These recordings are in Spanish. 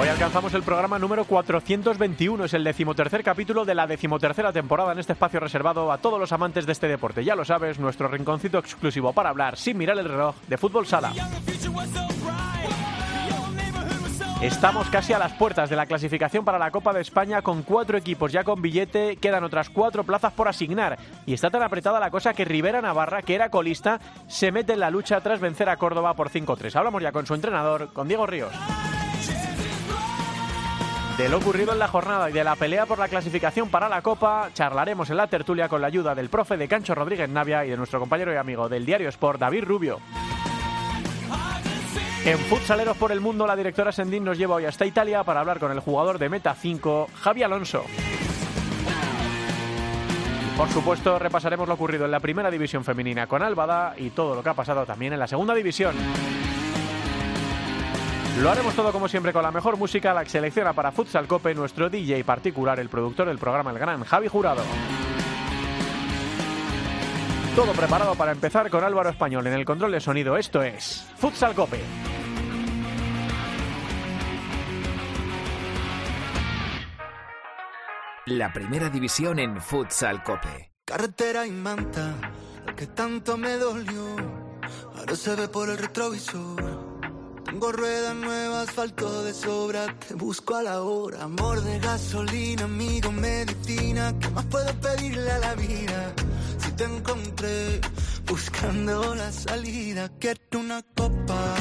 Hoy alcanzamos el programa número 421, es el decimotercer capítulo de la decimotercera temporada en este espacio reservado a todos los amantes de este deporte. Ya lo sabes, nuestro rinconcito exclusivo para hablar sin mirar el reloj de fútbol sala. Estamos casi a las puertas de la clasificación para la Copa de España con cuatro equipos ya con billete, quedan otras cuatro plazas por asignar y está tan apretada la cosa que Rivera Navarra, que era colista, se mete en la lucha tras vencer a Córdoba por 5-3. Hablamos ya con su entrenador, con Diego Ríos. De lo ocurrido en la jornada y de la pelea por la clasificación para la Copa, charlaremos en la tertulia con la ayuda del profe de Cancho Rodríguez Navia y de nuestro compañero y amigo del diario Sport, David Rubio. En Futsaleros por el Mundo, la directora Sendín nos lleva hoy hasta Italia para hablar con el jugador de Meta 5, Javi Alonso. Por supuesto, repasaremos lo ocurrido en la primera división femenina con Albada y todo lo que ha pasado también en la segunda división. Lo haremos todo como siempre con la mejor música, la que selecciona para Futsal Cope nuestro DJ particular, el productor del programa El Gran, Javi Jurado. Todo preparado para empezar con Álvaro Español en el control de sonido. Esto es Futsal Cope. La primera división en Futsal Cope. Carretera y manta, lo que tanto me dolió, ahora se ve por el retrovisor. Tengo ruedas nuevas, asfalto de sobra, te busco a la hora. Amor de gasolina, amigo, medicina, ¿qué más puedo pedirle a la vida? Si te encontré buscando la salida, quiero una copa.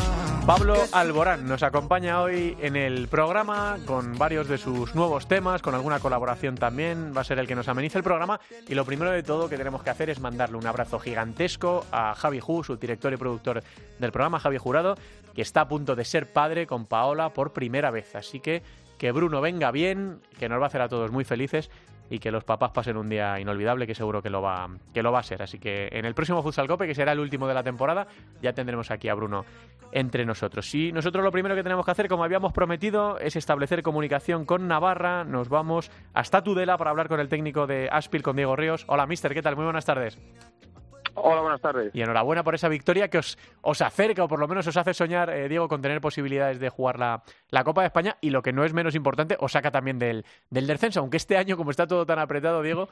Pablo Alborán nos acompaña hoy en el programa con varios de sus nuevos temas, con alguna colaboración también. Va a ser el que nos amenice el programa. Y lo primero de todo que tenemos que hacer es mandarle un abrazo gigantesco a Javi Ju, su director y productor del programa, Javi Jurado, que está a punto de ser padre con Paola por primera vez. Así que que Bruno venga bien, que nos va a hacer a todos muy felices y que los papás pasen un día inolvidable, que seguro que lo va, que lo va a ser. Así que en el próximo Futsal Cope, que será el último de la temporada, ya tendremos aquí a Bruno entre nosotros. Y nosotros lo primero que tenemos que hacer, como habíamos prometido, es establecer comunicación con Navarra. Nos vamos hasta Tudela para hablar con el técnico de Aspil, con Diego Ríos. Hola, mister, ¿qué tal? Muy buenas tardes. Hola, buenas tardes. Y enhorabuena por esa victoria que os, acerca o por lo menos os hace soñar, eh, Diego, con tener posibilidades de jugar la, la, Copa de España y lo que no es menos importante, os saca también del, del descenso. Aunque este año, como está todo tan apretado, Diego,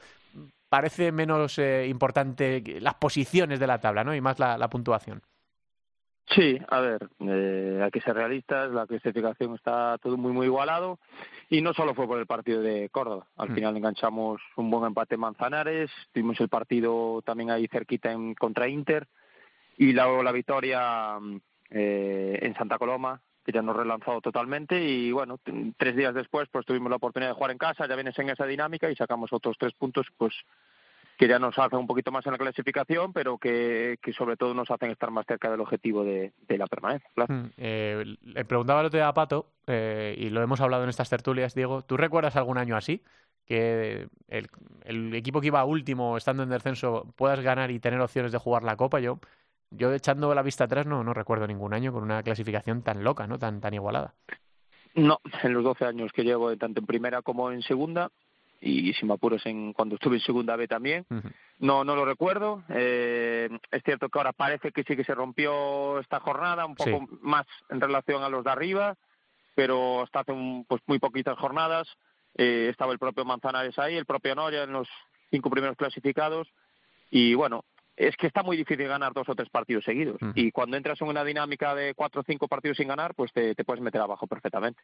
parece menos eh, importante las posiciones de la tabla ¿no? y más la puntuación. Sí, a ver, eh, hay que ser realistas, la clasificación está todo muy, muy igualado y no solo fue por el partido de Córdoba, al Mm. final enganchamos un buen empate en Manzanares, tuvimos el partido también ahí cerquita en, contra Inter y luego la victoria eh, en Santa Coloma, que ya nos relanzó totalmente y bueno, tres días después pues tuvimos la oportunidad de jugar en casa, ya vienes en esa dinámica y sacamos otros tres puntos pues que ya nos hacen un poquito más en la clasificación, pero que, que sobre todo nos hacen estar más cerca del objetivo de, de la permanencia. claro. Mm, eh, le preguntaba el otro día a Pato, eh, y lo hemos hablado en estas tertulias, Diego, ¿tú recuerdas algún año así? Que el, el equipo que iba último, estando en descenso, puedas ganar y tener opciones de jugar la Copa. Yo, yo echando la vista atrás, no, no recuerdo ningún año con una clasificación tan loca, ¿no? Tan, tan igualada. No, en los 12 años que llevo, tanto en primera como en segunda, y si me apuros en cuando estuve en segunda B también, no no lo recuerdo. Eh, es cierto que ahora parece que sí que se rompió esta jornada, un poco Sí. más en relación a los de arriba, pero hasta hace un, pues muy poquitas jornadas eh, estaba el propio Manzanares ahí, el propio Noria en los cinco primeros clasificados, y bueno, es que está muy difícil ganar dos o tres partidos seguidos. Y cuando entras en una dinámica de cuatro o cinco partidos sin ganar, pues te, te puedes meter abajo perfectamente.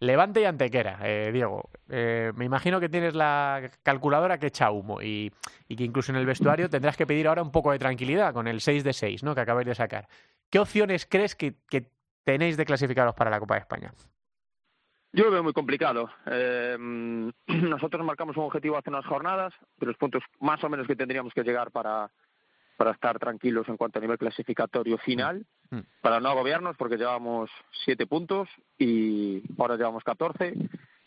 Levante y Antequera, eh, Diego. Eh, me imagino que tienes la calculadora que echa humo y, y que incluso en el vestuario tendrás que pedir ahora un poco de tranquilidad con el 6 de 6 ¿no? que acabáis de sacar. ¿Qué opciones crees que, que tenéis de clasificaros para la Copa de España? Yo lo veo muy complicado. Eh, nosotros marcamos un objetivo hace unas jornadas de los puntos más o menos que tendríamos que llegar para, para estar tranquilos en cuanto a nivel clasificatorio final, Mm. para no agobiarnos porque llevamos siete puntos y ahora llevamos 14.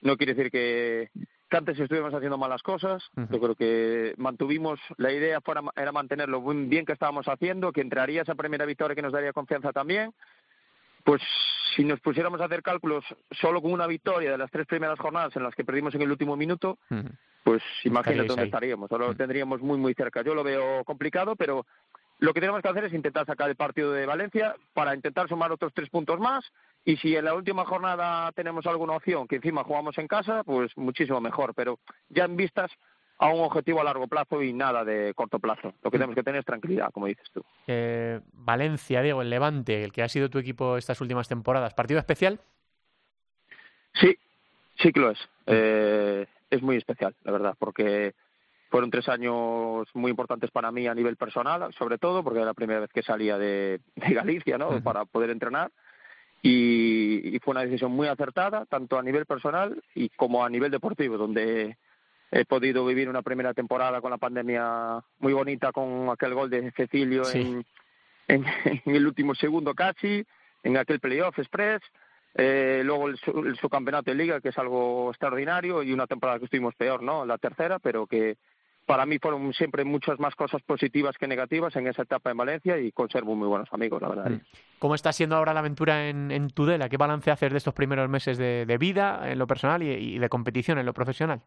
No quiere decir que, que antes estuvimos haciendo malas cosas. Yo creo que mantuvimos la idea fuera, era mantener lo bien que estábamos haciendo, que entraría esa primera victoria que nos daría confianza también. Pues si nos pusiéramos a hacer cálculos solo con una victoria de las tres primeras jornadas en las que perdimos en el último minuto, pues imagínate dónde estaríamos. Ahora lo tendríamos muy, muy cerca. Yo lo veo complicado, pero lo que tenemos que hacer es intentar sacar el partido de Valencia para intentar sumar otros tres puntos más y si en la última jornada tenemos alguna opción, que encima jugamos en casa, pues muchísimo mejor. Pero ya en vistas a un objetivo a largo plazo y nada de corto plazo. Lo que mm. tenemos que tener es tranquilidad, como dices tú. Eh, Valencia, Diego, el Levante, el que ha sido tu equipo estas últimas temporadas, ¿partido especial? Sí, sí que lo es. Eh, es muy especial, la verdad, porque fueron tres años muy importantes para mí a nivel personal, sobre todo, porque era la primera vez que salía de, Galicia, ¿no? Para poder entrenar y, fue una decisión muy acertada, tanto a nivel personal y como a nivel deportivo, donde he podido vivir una primera temporada con la pandemia muy bonita, con aquel gol de Cecilio en, en, el último segundo casi, en aquel playoff express, eh, luego el, el subcampeonato de liga, que es algo extraordinario, y una temporada que estuvimos peor, ¿no? La tercera, pero que para mí fueron siempre muchas más cosas positivas que negativas en esa etapa en Valencia y conservo muy buenos amigos, la verdad. Mm. ¿Cómo está siendo ahora la aventura en, Tudela? ¿Qué balance haces de estos primeros meses de, vida en lo personal y, de competición en lo profesional?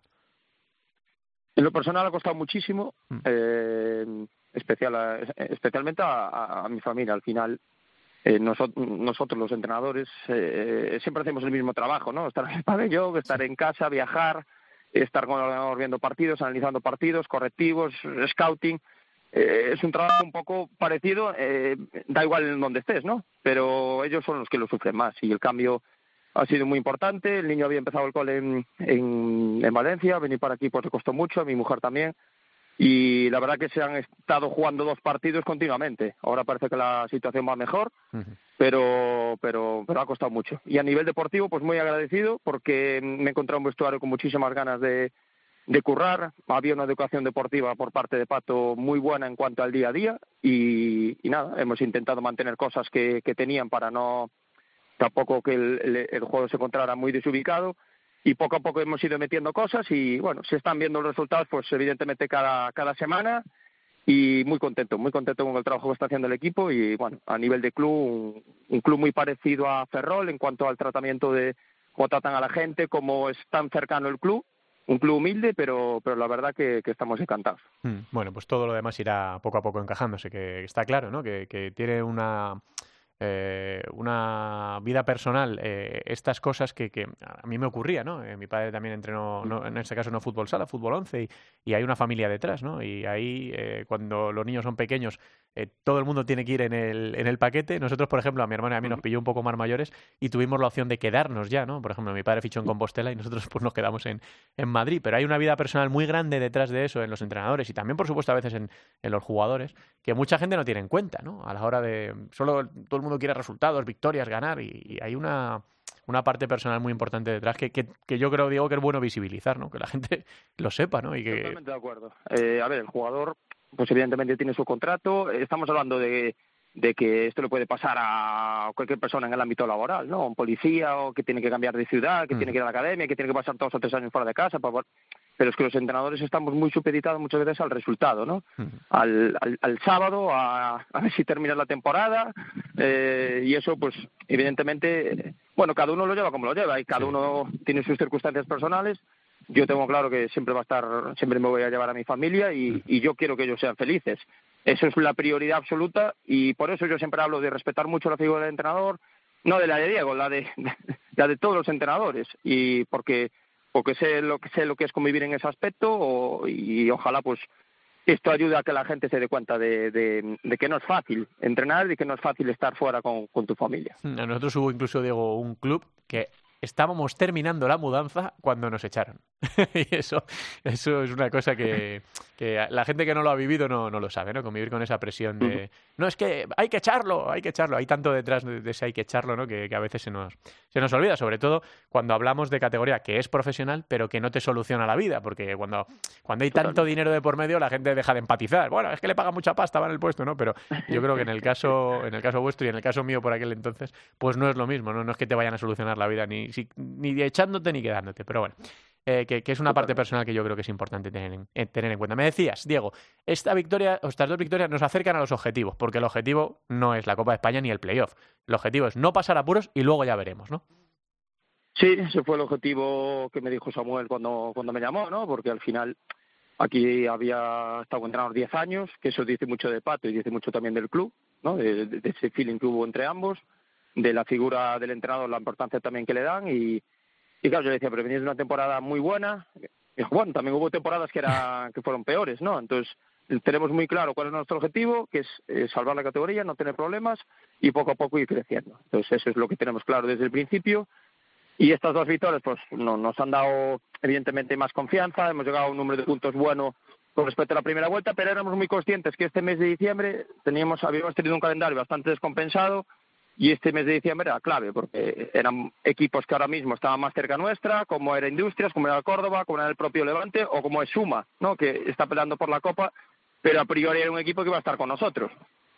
En lo personal ha costado muchísimo, mm. eh, especial, especialmente a, mi familia. Al final, eh, nosotros, los entrenadores eh, siempre hacemos el mismo trabajo, ¿no? Estar en el pabellón, estar en casa, viajar estar viendo partidos, analizando partidos, correctivos, scouting. Eh, es un trabajo un poco parecido, eh, da igual en donde estés, ¿no? Pero ellos son los que lo sufren más y el cambio ha sido muy importante. El niño había empezado el cole en, en, Valencia, venir para aquí pues le costó mucho, a mi mujer también y la verdad que se han estado jugando dos partidos continuamente. Ahora parece que la situación va mejor, pero, pero, pero ha costado mucho. Y a nivel deportivo, pues muy agradecido porque me he encontrado un vestuario con muchísimas ganas de, de currar. Había una educación deportiva por parte de Pato muy buena en cuanto al día a día y, nada, hemos intentado mantener cosas que, que tenían para no tampoco que el, el juego se encontrara muy desubicado y poco a poco hemos ido metiendo cosas y bueno, se están viendo los resultados pues evidentemente cada, cada semana y muy contento, muy contento con el trabajo que está haciendo el equipo y bueno, a nivel de club, un, club muy parecido a Ferrol en cuanto al tratamiento de cómo tratan a la gente, cómo es tan cercano el club, un club humilde, pero, pero la verdad que, estamos encantados. Hmm, bueno, pues todo lo demás irá poco a poco encajándose, que está claro, ¿no? Que, que tiene una eh, una vida personal, eh, estas cosas que, que, a mí me ocurría, ¿no? Eh, mi padre también entrenó, en este caso no fútbol sala, fútbol 11, y, y hay una familia detrás, ¿no? Y ahí, cuando los niños son pequeños, todo el mundo tiene que ir en el, en el paquete. Nosotros, por ejemplo, a mi hermana y a mí nos pilló un poco más mayores y tuvimos la opción de quedarnos ya, ¿no? Por ejemplo, mi padre fichó en Compostela y nosotros pues nos quedamos en, en Madrid, pero hay una vida personal muy grande detrás de eso en los entrenadores y también, por supuesto, a veces en, en los jugadores, que mucha gente no tiene en cuenta, ¿no? A la hora de... Solo todo el mundo quiere resultados, victorias, ganar, y, hay una, una parte personal muy importante detrás que, que, yo creo, Diego, que es bueno visibilizar, ¿no? Que la gente lo sepa, ¿no? Y que... Totalmente de acuerdo. Eh, a ver, el jugador, pues evidentemente tiene su contrato. Estamos hablando de, de que esto le puede pasar a cualquier persona en el ámbito laboral, ¿no? Un policía o que tiene que cambiar de ciudad, que tiene que ir a la academia, que tiene que pasar dos o tres años fuera de casa para pero es que los entrenadores estamos muy supeditados muchas veces al resultado, ¿no? al, al, sábado, a, a, ver si termina la temporada, eh, y eso, pues, evidentemente, bueno, cada uno lo lleva como lo lleva, y cada uno tiene sus circunstancias personales. Yo tengo claro que siempre va a estar, siempre me voy a llevar a mi familia y, y yo quiero que ellos sean felices. Eso es la prioridad absoluta y por eso yo siempre hablo de respetar mucho la figura del entrenador, no de la de Diego, la de, la de todos los entrenadores, y porque porque sé lo que sé lo que es convivir en ese aspecto y ojalá pues esto ayude a que la gente se dé cuenta de, de, que no es fácil entrenar y que no es fácil estar fuera con, con tu familia. A nosotros hubo incluso, Diego, un club que estábamos terminando la mudanza cuando nos echaron. y eso, eso es una cosa que, que, la gente que no lo ha vivido no, no lo sabe, ¿no? Convivir con esa presión de, no, es que hay que echarlo, hay que echarlo. Hay tanto detrás de, ese hay que echarlo, ¿no? Que, a veces se nos, se nos olvida, sobre todo cuando hablamos de categoría que es profesional, pero que no te soluciona la vida, porque cuando, cuando hay tanto dinero de por medio, la gente deja de empatizar. Bueno, es que le paga mucha pasta, va en el puesto, ¿no? Pero yo creo que en el caso, en el caso vuestro y en el caso mío por aquel entonces, pues no es lo mismo, ¿no? No es que te vayan a solucionar la vida ni ni echándote ni quedándote. Pero bueno, eh, que, es una parte personal que yo creo que es importante tener en, tener en cuenta. Me decías, Diego, esta victoria, estas dos victorias nos acercan a los objetivos, porque el objetivo no es la Copa de España ni el playoff. El objetivo es no pasar apuros y luego ya veremos, ¿no? Sí, ese fue el objetivo que me dijo Samuel cuando, cuando me llamó, ¿no? Porque al final aquí había estado entrenador 10 años, que eso dice mucho de Pato y dice mucho también del club, ¿no? De, ese feeling que hubo entre ambos, de la figura del entrenador, la importancia también que le dan y, claro, yo le decía, pero venís de una temporada muy buena. Y bueno, también hubo temporadas que, era, que fueron peores, ¿no? Entonces, tenemos muy claro cuál es nuestro objetivo, que es eh, salvar la categoría, no tener problemas y poco a poco ir creciendo. Entonces, eso es lo que tenemos claro desde el principio y estas dos victorias pues no, nos han dado evidentemente más confianza, hemos llegado a un número de puntos bueno con respecto a la primera vuelta, pero éramos muy conscientes que este mes de diciembre teníamos, habíamos tenido un calendario bastante descompensado y este mes de diciembre era clave porque eran equipos que ahora mismo estaban más cerca nuestra, como era Industrias, como era Córdoba, como era el propio Levante o como es Suma, ¿no? que está peleando por la Copa, pero a priori era un equipo que iba a estar con nosotros.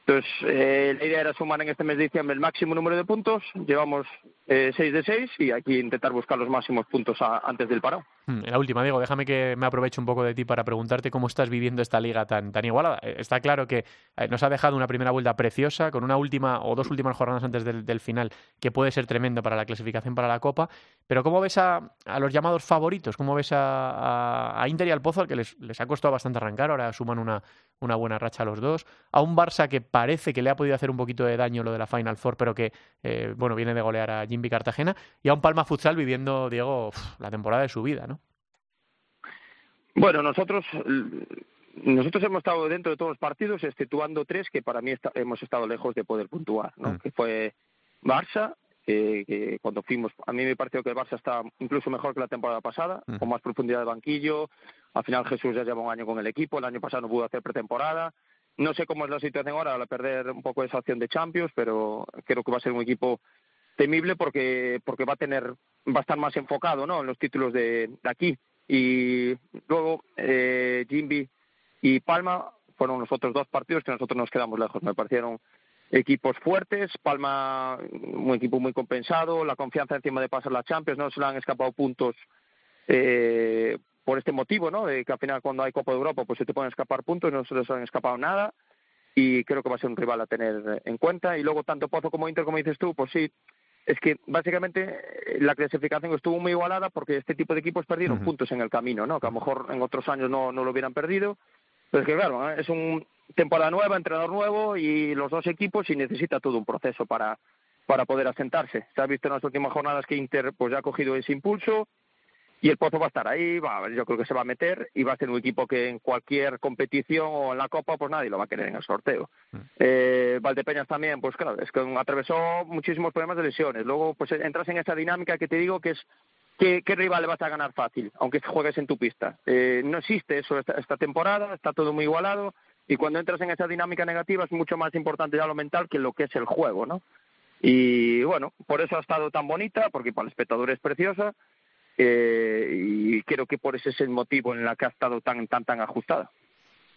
Entonces, eh, la idea era sumar en este mes de diciembre el máximo número de puntos. Llevamos eh, 6 de 6 y aquí intentar buscar los máximos puntos antes del paro. Hmm, la última, Diego, déjame que me aproveche un poco de ti para preguntarte cómo estás viviendo esta liga tan, tan igualada. Eh, está claro que eh, nos ha dejado una primera vuelta preciosa, con una última o dos últimas jornadas antes del, final, que puede ser tremendo para la clasificación para la Copa. Pero ¿cómo ves a, los llamados favoritos? ¿Cómo ves a, a, Inter y al Pozo, al que les, les, ha costado bastante arrancar? Ahora suman una, una buena racha a los dos. A un Barça que parece que le ha podido hacer un poquito de daño lo de la Final Four, pero que eh, bueno viene de golear a Jimmy Cartagena. Y a un Palma Futsal viviendo, Diego, la temporada de su vida, ¿no? Bueno, nosotros nosotros hemos estado dentro de todos los partidos, exceptuando tres que para mí hemos estado lejos de poder puntuar, ¿no? Mm. Que fue Barça, que, cuando fuimos, a mí me pareció que el Barça está incluso mejor que la temporada pasada, mm. con más profundidad de banquillo. Al final Jesús ya lleva un año con el equipo, el año pasado no pudo hacer pretemporada. No sé cómo es la situación ahora al perder un poco esa opción de Champions, pero creo que va a ser un equipo temible porque porque va a tener va a estar más enfocado, ¿no? En los títulos de, aquí y luego eh, Jimby y Palma fueron los otros dos partidos que nosotros nos quedamos lejos. Me parecieron equipos fuertes, Palma un equipo muy compensado, la confianza encima de pasar la Champions, no se le han escapado puntos eh, por este motivo, ¿no? De que al final cuando hay Copa de Europa pues se te pueden escapar puntos, no se les han escapado nada y creo que va a ser un rival a tener en cuenta. Y luego tanto Pozo como Inter, como dices tú, pues sí, es que básicamente la clasificación estuvo muy igualada porque este tipo de equipos perdieron puntos en el camino, ¿no? Que a lo mejor en otros años no, no lo hubieran perdido. Pero es que claro, ¿eh? es un temporada nueva, entrenador nuevo y los dos equipos y necesita todo un proceso para para poder asentarse. Se ha visto en las últimas jornadas que Inter pues ya ha cogido ese impulso, y el Pozo va a estar ahí, va, yo creo que se va a meter y va a ser un equipo que en cualquier competición o en la Copa pues nadie lo va a querer en el sorteo. Mm. Eh, Valdepeñas también, pues claro, es que atravesó muchísimos problemas de lesiones. Luego pues entras en esa dinámica que te digo que es ¿Qué, ¿Qué, rival le vas a ganar fácil, aunque juegues en tu pista? Eh, no existe eso esta, esta, temporada, está todo muy igualado y cuando entras en esa dinámica negativa es mucho más importante ya lo mental que lo que es el juego, ¿no? Y bueno, por eso ha estado tan bonita, porque para el espectador es preciosa eh, y creo que por ese es el motivo en el que ha estado tan, tan, tan ajustada.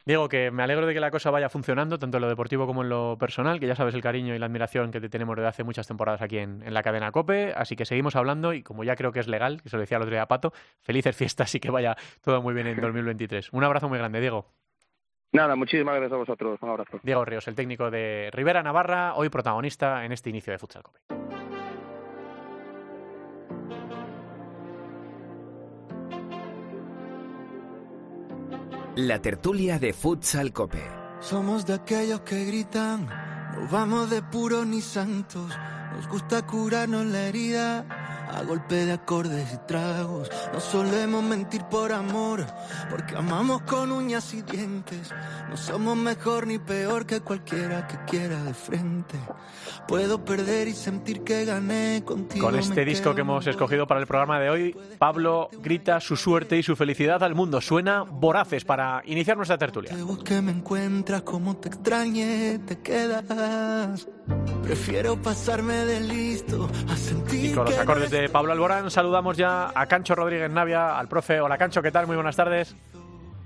Diego, que me alegro de que la cosa vaya funcionando, tanto en lo deportivo como en lo personal, que ya sabes el cariño y la admiración que te tenemos desde hace muchas temporadas aquí en, la cadena COPE, así que seguimos hablando y como ya creo que es legal, que se lo decía el otro día a Pato, felices fiestas y que vaya todo muy bien en 2023. Un abrazo muy grande, Diego. Nada, muchísimas gracias a vosotros. Un abrazo. Diego Ríos, el técnico de Rivera Navarra, hoy protagonista en este inicio de Futsal COPE. La tertulia de Futsal Cope. Somos de aquellos que gritan, no vamos de puros ni santos, nos gusta curarnos la herida a golpe de acordes y tragos. No solemos mentir por amor, porque amamos con uñas y dientes. No somos mejor ni peor que cualquiera que quiera de frente. Puedo perder y sentir que gané contigo. Con este disco que hemos escogido para el programa de hoy, Pablo grita su suerte y su felicidad al mundo. Suena voraces para iniciar nuestra tertulia. Te me encuentras, como te extrañe, te quedas. Prefiero pasarme de listo a sentir. Y con los acordes de Pablo Alborán saludamos ya a Cancho Rodríguez Navia, al profe. Hola Cancho, ¿qué tal? Muy buenas tardes.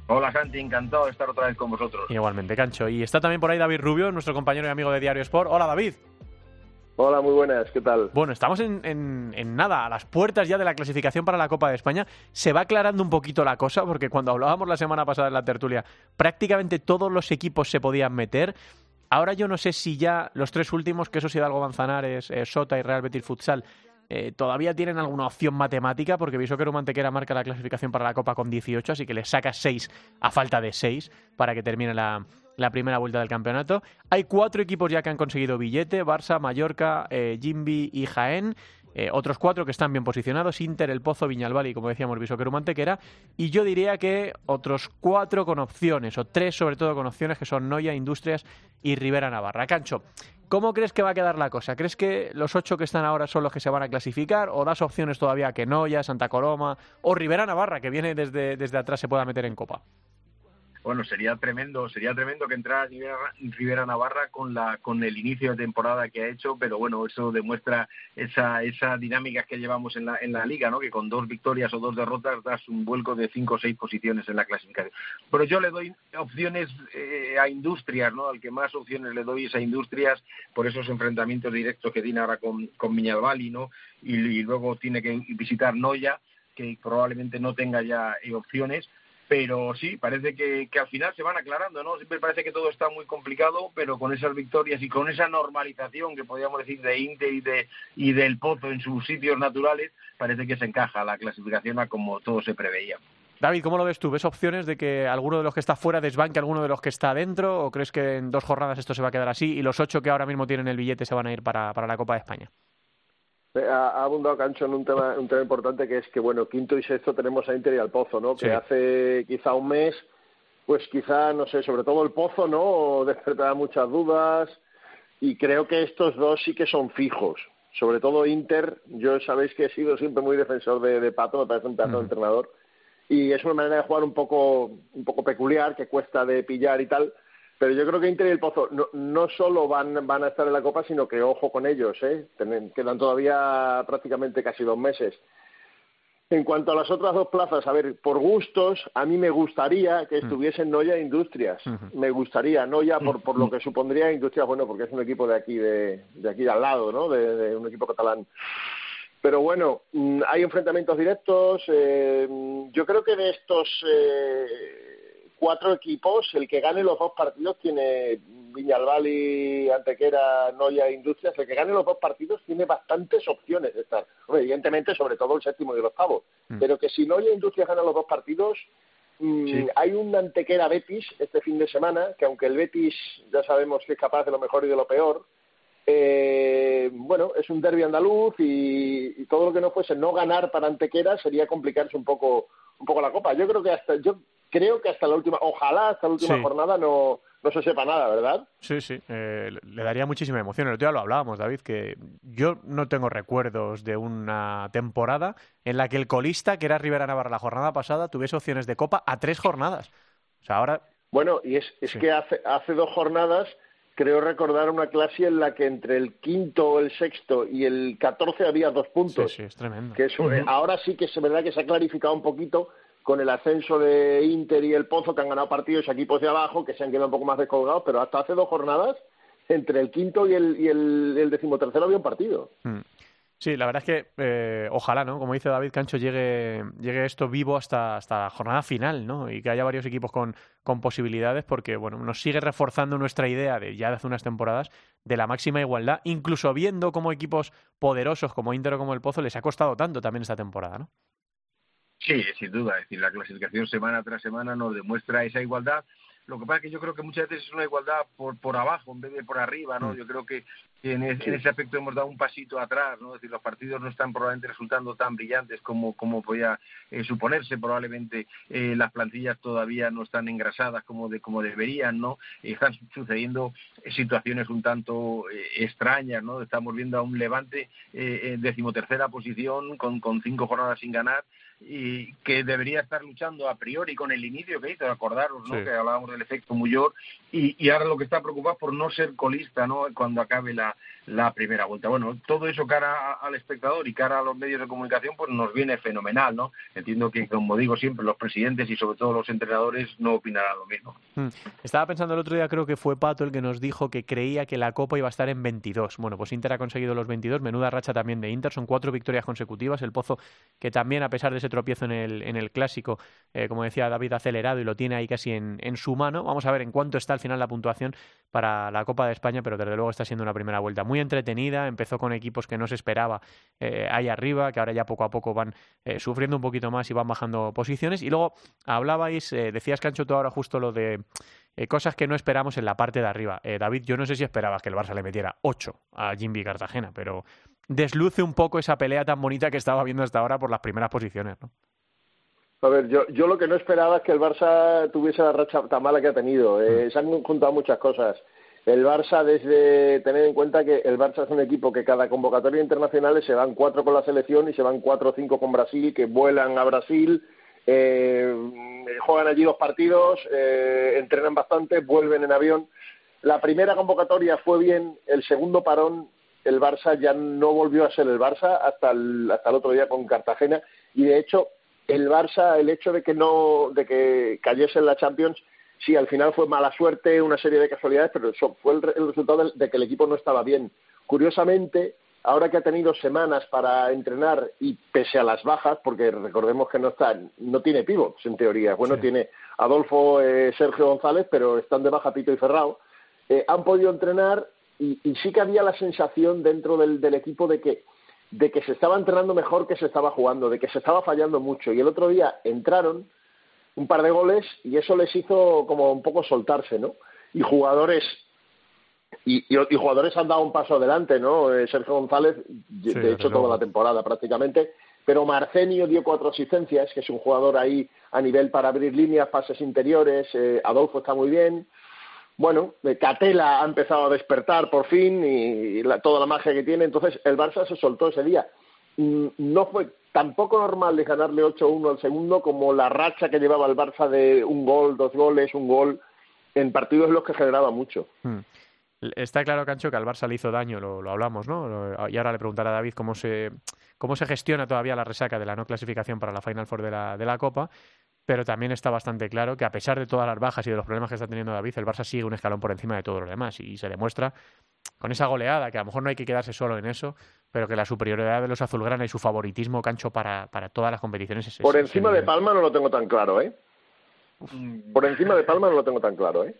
Hola Santi, encantado de estar otra vez con vosotros. Igualmente, Cancho. Y está también por ahí David Rubio, nuestro compañero y amigo de Diario Sport. Hola David. Hola, muy buenas, ¿qué tal? Bueno, estamos en, en, nada, a las puertas ya de la clasificación para la Copa de España. Se va aclarando un poquito la cosa, porque cuando hablábamos la semana pasada en la tertulia, prácticamente todos los equipos se podían meter. Ahora yo no sé si ya los tres últimos, que eso es Hidalgo Manzanares, eh, Sota y Real Betis Futsal, eh, todavía tienen alguna opción matemática, porque visto que Mantequera marca la clasificación para la Copa con 18, así que le saca 6 a falta de 6 para que termine la, primera vuelta del campeonato. Hay cuatro equipos ya que han conseguido billete, Barça, Mallorca, eh, Jimby y Jaén. Eh, otros cuatro que están bien posicionados, Inter, El Pozo, Viñalbal y como decíamos Bishoqueru Mantequera. Y yo diría que otros cuatro con opciones, o tres sobre todo con opciones, que son Noya, Industrias y Rivera Navarra. Cancho, ¿Cómo crees que va a quedar la cosa? ¿Crees que los ocho que están ahora son los que se van a clasificar? ¿O das opciones todavía que Noya, Santa Coloma o Rivera Navarra, que viene desde, desde atrás, se pueda meter en Copa? Bueno, sería tremendo, sería tremendo que entrara Rivera, Navarra con la con el inicio de temporada que ha hecho, pero bueno, eso demuestra esa esa dinámica que llevamos en la en la liga, ¿no? Que con dos victorias o dos derrotas das un vuelco de cinco o seis posiciones en la clasificación. Pero yo le doy opciones eh, a Industrias, ¿no? Al que más opciones le doy es a Industrias por esos enfrentamientos directos que tiene ahora con con Miñalbali, ¿no? Y, y luego tiene que visitar Noya que probablemente no tenga ya eh, opciones pero sí, parece que, al final se van aclarando, ¿no? Siempre parece que todo está muy complicado, pero con esas victorias y con esa normalización que podríamos decir de Inter y, de, y del Pozo en sus sitios naturales, parece que se encaja la clasificación a como todo se preveía. David, ¿cómo lo ves tú? ¿Ves opciones de que alguno de los que está fuera desbanque a alguno de los que está dentro? ¿O crees que en dos jornadas esto se va a quedar así y los ocho que ahora mismo tienen el billete se van a ir para la Copa de España? Ha, abundado Cancho en un tema, un tema importante que es que, bueno, quinto y sexto tenemos a Inter y al Pozo, ¿no? Que hace quizá un mes, pues quizá, no sé, sobre todo el Pozo, ¿no? Despertará muchas dudas y creo que estos dos sí que son fijos. Sobre todo Inter, yo sabéis que he sido siempre muy defensor de, Pato, me parece un pedazo de entrenador. Y es una manera de jugar un poco, un poco peculiar, que cuesta de pillar y tal pero yo creo que Inter y el Pozo no, no solo van, van a estar en la Copa, sino que ojo con ellos, ¿eh? quedan todavía prácticamente casi dos meses. En cuanto a las otras dos plazas, a ver, por gustos, a mí me gustaría que mm. estuviesen Noya Industrias. Me gustaría, Noya por, por lo que supondría Industrias, bueno, porque es un equipo de aquí, de, de aquí de al lado, ¿no? De, un equipo catalán. Pero bueno, mm, hay enfrentamientos directos. Eh, yo creo que de estos eh, cuatro equipos, el que gane los dos partidos tiene Viñalbal y Antequera, Noya e Industrias, el que gane los dos partidos tiene bastantes opciones de estar. evidentemente, sobre todo el séptimo y el octavo. Mm. Pero que si Noya e Industrias ganan los dos partidos, mm, hay un Antequera Betis este fin de semana, que aunque el Betis ya sabemos que es capaz de lo mejor y de lo peor, eh, bueno, es un derby andaluz y, todo lo que no fuese no ganar para Antequera sería complicarse un poco un poco la copa. Yo creo que hasta yo creo que hasta la última, ojalá hasta la última jornada no, no se sepa nada, ¿verdad? Sí, sí, eh, le daría muchísima emoción. El otro día lo hablábamos, David, que yo no tengo recuerdos de una temporada en la que el colista, que era Rivera Navarra la jornada pasada, tuviese opciones de copa a tres jornadas. O sea, ahora... Bueno, y es, es que hace, hace dos jornadas creo recordar una clase en la que entre el quinto, el sexto y el catorce había dos puntos. Sí, sí, es tremendo. Que Ahora sí que es verdad que se ha clarificado un poquito con el ascenso de Inter y el Pozo, que han ganado partidos equipos de abajo, que se han quedado un poco más descolgados, pero hasta hace dos jornadas, entre el quinto y el, y el, decimotercero había un partido. Mm. Sí, la verdad es que eh, ojalá, ¿no? Como dice David Cancho, llegue, llegue esto vivo hasta, hasta la jornada final, ¿no? Y que haya varios equipos con, con posibilidades, porque, bueno, nos sigue reforzando nuestra idea de ya de hace unas temporadas de la máxima igualdad, incluso viendo cómo equipos poderosos como Inter o como el Pozo les ha costado tanto también esta temporada, ¿no? Sí, sin duda. Es decir, la clasificación semana tras semana nos demuestra esa igualdad. Lo que pasa es que yo creo que muchas veces es una igualdad por, por abajo en vez de por arriba, ¿no? Mm. Yo creo que en, ese aspecto hemos dado un pasito atrás, ¿no? Es decir, los partidos no están probablemente resultando tan brillantes como, como podía eh, suponerse. Probablemente eh, las plantillas todavía no están engrasadas como, de, como deberían, ¿no? están sucediendo situaciones un tanto eh, extrañas, ¿no? Estamos viendo a un Levante en decimotercera posición con, con cinco jornadas sin ganar y que debería estar luchando a priori con el inicio que hizo, acordaros, ¿no? Que hablábamos del efecto Muyor y, y ahora lo que está preocupado por no ser colista, ¿no? Cuando acabe la, la primera vuelta. Bueno, todo eso cara al espectador y cara a los medios de comunicación, pues nos viene fenomenal, ¿no? Entiendo que, como digo siempre, los presidentes y sobre todo los entrenadores no opinarán lo mismo. Hmm. Estaba pensando el otro día, creo que fue Pato el que nos dijo que creía que la Copa iba a estar en 22. Bueno, pues Inter ha conseguido los 22, menuda racha también de Inter, son cuatro victorias consecutivas, el Pozo que también a pesar de ese tropiezo en el, en el clásico, eh, como decía David, acelerado y lo tiene ahí casi en, en su mano. Vamos a ver en cuánto está al final la puntuación para la Copa de España, pero desde luego está siendo una primera vuelta muy entretenida, empezó con equipos que no se esperaba eh, ahí arriba, que ahora ya poco a poco van eh, sufriendo un poquito más y van bajando posiciones. Y luego hablabais, eh, decías Cancho tú ahora justo lo de cosas que no esperamos en la parte de arriba. David, yo no sé si esperabas que el Barça le metiera 8 a Jimmy Cartagena, pero desluce un poco esa pelea tan bonita que estaba viendo hasta ahora por las primeras posiciones, ¿no? A ver, yo, yo lo que no esperaba es que el Barça tuviese la racha tan mala que ha tenido. Mm. se han juntado muchas cosas el Barça, desde tener en cuenta que el Barça es un equipo que cada convocatoria internacional se van cuatro con la selección y se van cuatro o cinco con Brasil, que vuelan a Brasil, eh, juegan allí dos partidos, eh, entrenan bastante, vuelven en avión. La primera convocatoria fue bien, el segundo parón, el Barça ya no volvió a ser el Barça hasta el, hasta el otro día con Cartagena y de hecho el Barça, el hecho de que no, de que cayese en la Champions sí, al final fue mala suerte, una serie de casualidades, pero eso fue el, resultado de, que el equipo no estaba bien. Curiosamente, ahora que ha tenido semanas para entrenar y pese a las bajas, porque recordemos que no está, no tiene pivots en teoría, bueno, tiene Adolfo, eh, Sergio González, pero están de baja Pito y Ferrao, eh, han podido entrenar y, sí que había la sensación dentro del, del equipo de que de que se estaba entrenando mejor que se estaba jugando, de que se estaba fallando mucho. Y el otro día entraron, un par de goles y eso les hizo como un poco soltarse, ¿no? Y jugadores y, y, jugadores han dado un paso adelante, ¿no? Eh, Sergio González, de hecho, toda la temporada prácticamente, pero Marcenio dio cuatro asistencias, que es un jugador ahí a nivel para abrir líneas, pases interiores, eh, Adolfo está muy bien. Bueno, eh, Catela ha empezado a despertar por fin y, toda la magia que tiene, entonces el Barça se soltó ese día. Mm, no fue tampoco normal de ganarle 8-1 al segundo como la racha que llevaba el Barça de un gol, dos goles, un gol en partidos en los que generaba mucho. Hmm. Está claro, Cancho, que al Barça le hizo daño, lo, hablamos, ¿no? Y ahora le preguntará a David cómo se, cómo se gestiona todavía la resaca de la no clasificación para la Final Four de la, de la Copa, pero también está bastante claro que a pesar de todas las bajas y de los problemas que está teniendo David, el Barça sigue un escalón por encima de todos los demás y se demuestra con esa goleada, que a lo mejor no hay que quedarse solo en eso, pero que la superioridad de los azulgrana y su favoritismo cancho para, para todas las competiciones es Por encima de Palma no lo tengo tan claro, ¿eh? Por encima de Palma no lo tengo tan claro, ¿eh?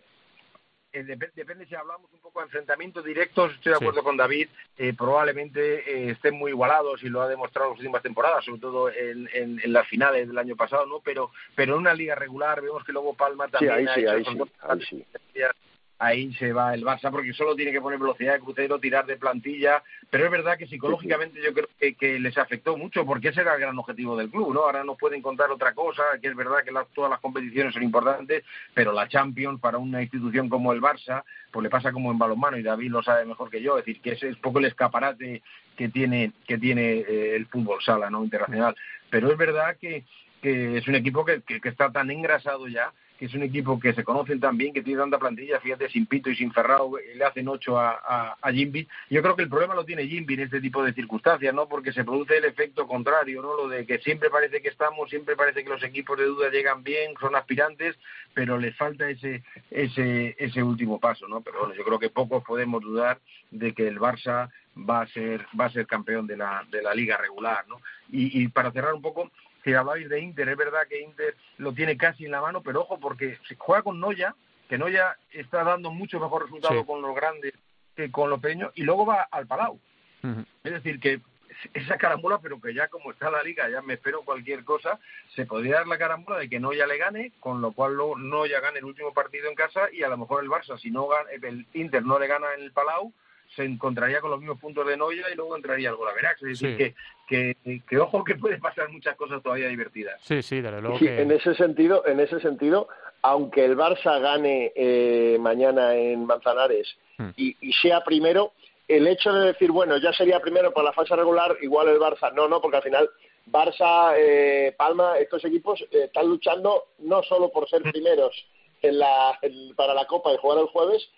eh depende si hablamos un poco de enfrentamientos directos, estoy de acuerdo con David, eh, probablemente eh, estén muy igualados y lo ha demostrado en las últimas temporadas, sobre todo en, en, las finales del año pasado, ¿no? Pero, pero en una liga regular vemos que luego Palma también ha hecho ahí sí ahí se va el Barça porque solo tiene que poner velocidad de crucero, tirar de plantilla, pero es verdad que psicológicamente yo creo que, les afectó mucho porque ese era el gran objetivo del club, ¿no? Ahora no pueden contar otra cosa, que es verdad que todas las competiciones son importantes, pero la Champions para una institución como el Barça, pues le pasa como en balonmano y David lo sabe mejor que yo, es decir, que ese es poco el escaparate que tiene que tiene eh, el fútbol sala, ¿no? internacional, pero es verdad que, que es un equipo que, que está tan engrasado ya que es un equipo que se conocen tan bien, que tiene tanta plantilla, fíjate, sin Pito y sin Ferrao, eh, le hacen ocho a, a, a Jimby. Yo creo que el problema lo tiene Jimby en este tipo de circunstancias, ¿no? Porque se produce el efecto contrario, ¿no? Lo de que siempre parece que estamos, siempre parece que los equipos de duda llegan bien, son aspirantes, pero les falta ese, ese, ese último paso, ¿no? Pero bueno, yo creo que pocos podemos dudar de que el Barça va a ser, va a ser campeón de la, de la liga regular, ¿no? Y, y para cerrar un poco, si habláis de Inter, es verdad que Inter lo tiene casi en la mano, pero ojo, porque se juega con Noya, que Noya está dando mucho mejor resultado con los grandes que con los pequeños, y luego va al Palau. Es decir, que esa carambola, pero que ya como está la liga, ya me espero cualquier cosa, se podría dar la carambola de que Noya le gane, con lo cual Noya gane el último partido en casa y a lo mejor el Barça, si no gana, el Inter no le gana en el Palau, se encontraría con los mismos puntos de Noya y luego entraría el Golaverax. Es decir, que, que, ojo que puede pasar muchas cosas todavía divertidas. Sí, sí, desde luego. En ese sentido, en ese sentido, aunque el Barça gane eh, mañana en Manzanares hmm. y, y, sea primero, el hecho de decir, bueno, ya sería primero para la fase regular, igual el Barça, no, no, porque al final Barça, eh, Palma, estos equipos eh, están luchando no solo por ser primeros en la, para la Copa y jugar el jueves,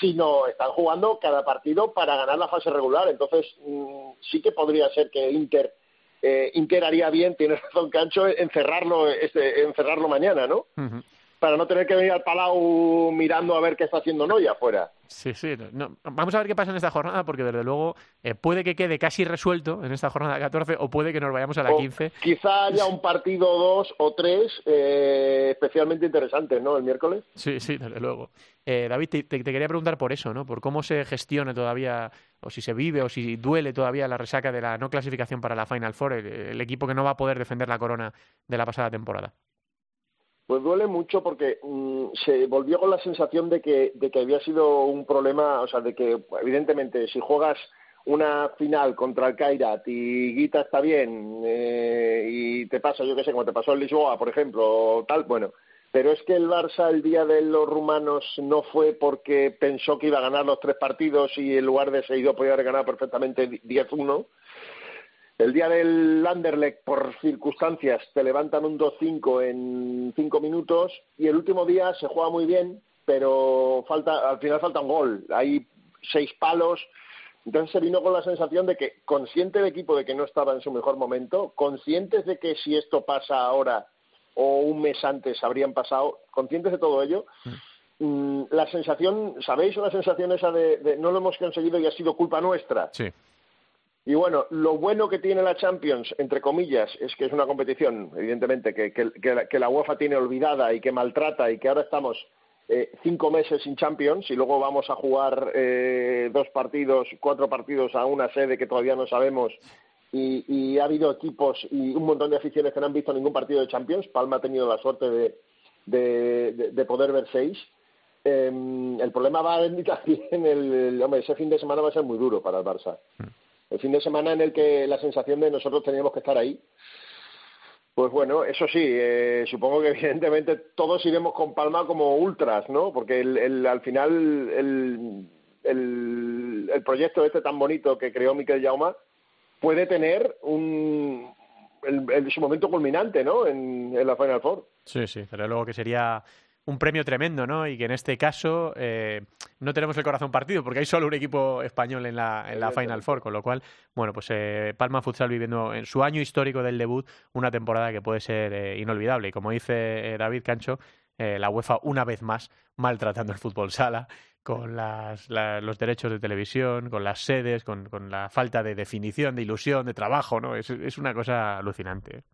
sino están jugando cada partido para ganar la fase regular. Entonces, mm, sí que podría ser que Inter, eh, Inter haría bien, tiene razón Cancho, encerrarlo, este, encerrarlo mañana, ¿no? Para no tener que venir al Palau mirando a ver qué está haciendo Noya afuera. Sí, sí. Vamos a ver qué pasa en esta jornada, porque desde luego eh, puede que quede casi resuelto en esta jornada 14 o puede que nos vayamos a la 15. Quizá haya un partido dos o tres eh, especialmente interesantes, ¿no? El miércoles. Sí, sí, desde luego. Eh, David, te, te, quería preguntar por eso, ¿no? Por cómo se gestiona todavía, o si se vive, o si duele todavía la resaca de la no clasificación para la Final Four, el equipo que no va a poder defender la corona de la pasada temporada. Pues duele mucho porque mm, se volvió con la sensación de que, de que había sido un problema, o sea, de que evidentemente si juegas una final contra el Kairat y Guita está bien eh, y te pasa, yo qué sé, como te pasó en Lisboa, por ejemplo, tal, bueno, pero es que el Barça el día de los rumanos no fue porque pensó que iba a ganar los tres partidos y en lugar de seguido podía haber ganado perfectamente 10-1, el día del Anderlecht, por circunstancias, te levantan un 2-5 en cinco minutos y el último día se juega muy bien, pero falta, al final falta un gol. Hay seis palos. Entonces se vino con la sensación de que, consciente el equipo de que no estaba en su mejor momento, conscientes de que si esto pasa ahora o un mes antes habrían pasado, conscientes de todo ello, mm. Mm, la sensación, ¿sabéis la sensación esa de, de, no lo hemos conseguido y ha sido culpa nuestra? Sí. Y bueno, lo bueno que tiene la Champions, entre comillas, es que es una competición, evidentemente, que, que, la, UEFA tiene olvidada y que maltrata y que ahora estamos eh, cinco meses sin Champions y luego vamos a jugar eh, dos partidos, cuatro partidos a una sede que todavía no sabemos y, ha habido equipos y un montón de aficiones que no han visto ningún partido de Champions. Palma ha tenido la suerte de, de, poder ver seis. Em, el problema va a venir también, el, hombre, ese fin de semana va a ser muy duro para el Barça. El fin de semana en el que la sensación de nosotros teníamos que estar ahí. Pues bueno, eso sí, eh, supongo que evidentemente todos iremos con Palma como ultras, ¿no? Porque el, al final el, el, proyecto este tan bonito que creó Miquel Jauma puede tener un, el, su momento culminante, ¿no? En, la Final Four. Sí, sí, pero luego que sería un premio tremendo, ¿no? Y que en este caso eh, no tenemos el corazón partido porque hay solo un equipo español en la, en la Final Four, con lo cual, bueno, pues eh, Palma Futsal viviendo en su año histórico del debut una temporada que puede ser eh, inolvidable. Y como dice David Cancho, la UEFA una vez más maltratando el fútbol sala con las, los derechos de televisión, con las sedes, con, con, la falta de definición, de ilusión, de trabajo, ¿no? Es, es una cosa alucinante.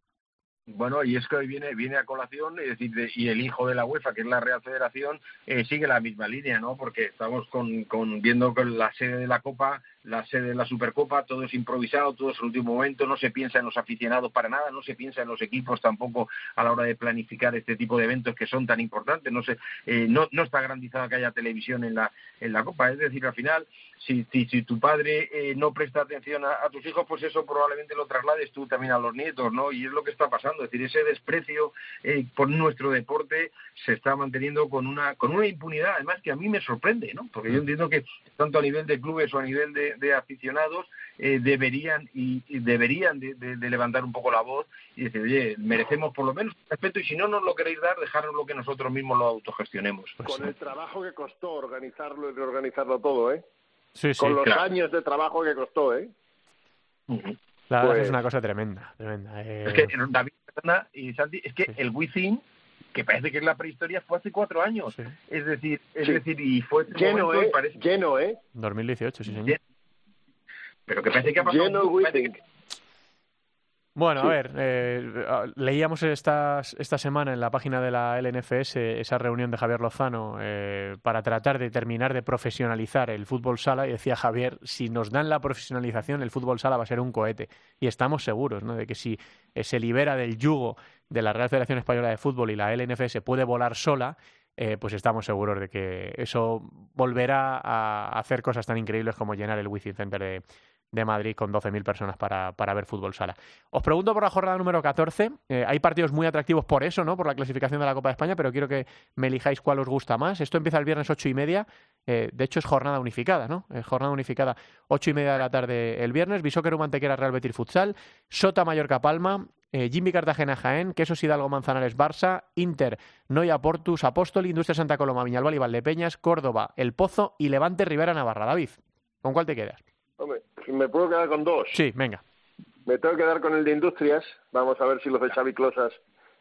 Bueno, y es que hoy viene, viene a colación, es decir, y el hijo de la UEFA, que es la Real Federación, eh, sigue la misma línea, ¿no? Porque estamos con, con viendo que la sede de la Copa la sede de la Supercopa, todo es improvisado, todo es el último momento, no se piensa en los aficionados para nada, no se piensa en los equipos tampoco a la hora de planificar este tipo de eventos que son tan importantes, no se, eh, no, no está garantizado que haya televisión en la, en la Copa, es decir, al final, si, si, tu padre eh, no presta atención a, tus hijos, pues eso probablemente lo traslades tú también a los nietos, ¿no? Y es lo que está pasando, es decir, ese desprecio eh, por nuestro deporte se está manteniendo con una, con una impunidad, además que a mí me sorprende, ¿no? Porque yo mm. entiendo que tanto a nivel de clubes o a nivel de de, aficionados eh, deberían y, deberían de, levantar un poco la voz y decir, oye, merecemos por lo menos respeto y si no nos lo queréis dar, dejarnos lo que nosotros mismos lo autogestionemos. Pues Con el trabajo que costó organizarlo y reorganizarlo todo, ¿eh? Sí, sí, Con los años de trabajo que costó, ¿eh? La verdad es pues una cosa tremenda, tremenda. Eh. Es que David y Santi, es que el Wizzing que parece que es la prehistoria fue hace cuatro años. Es decir, es decir, y fue lleno, ¿eh? Lleno, ¿eh? 2018, sí, señor. Pero que parece que ha pasado... Bueno, a ver, eh, leíamos esta, esta semana en la página de la LNFS esa reunión de Javier Lozano eh, para tratar de terminar de profesionalizar el fútbol sala y decía Javier, si nos dan la profesionalización el fútbol sala va a ser un cohete y estamos seguros ¿no? de que si eh, se libera del yugo de la Real Federación Española de Fútbol y la LNFS puede volar sola, pues estamos seguros de que eso volverá a hacer cosas tan increíbles como llenar el Wizzing Center de, de Madrid con 12.000 personas para, para, ver fútbol sala. Os pregunto por la jornada número 14. Eh, hay partidos muy atractivos por eso, ¿no? Por la clasificación de la Copa de España, pero quiero que me elijáis cuál os gusta más. Esto empieza el viernes ocho y media. Eh, de hecho, es jornada unificada, ¿no? jornada unificada, ocho y media de la tarde el viernes. Bisóqueru Mantequera Real Betis Futsal. Sota Mallorca Palma. eh, Jimmy Cartagena Jaén, Quesos Hidalgo Manzanares Barça, Inter, Noia Portus, Apóstol, Industria Santa Coloma, Viñalbal y Valdepeñas, Córdoba, El Pozo y Levante Rivera Navarra. David, ¿con cuál te quedas? Hombre, me puedo quedar con dos. Sí, venga. Me tengo que quedar con el de Industrias. Vamos a ver si los de Xavi Closas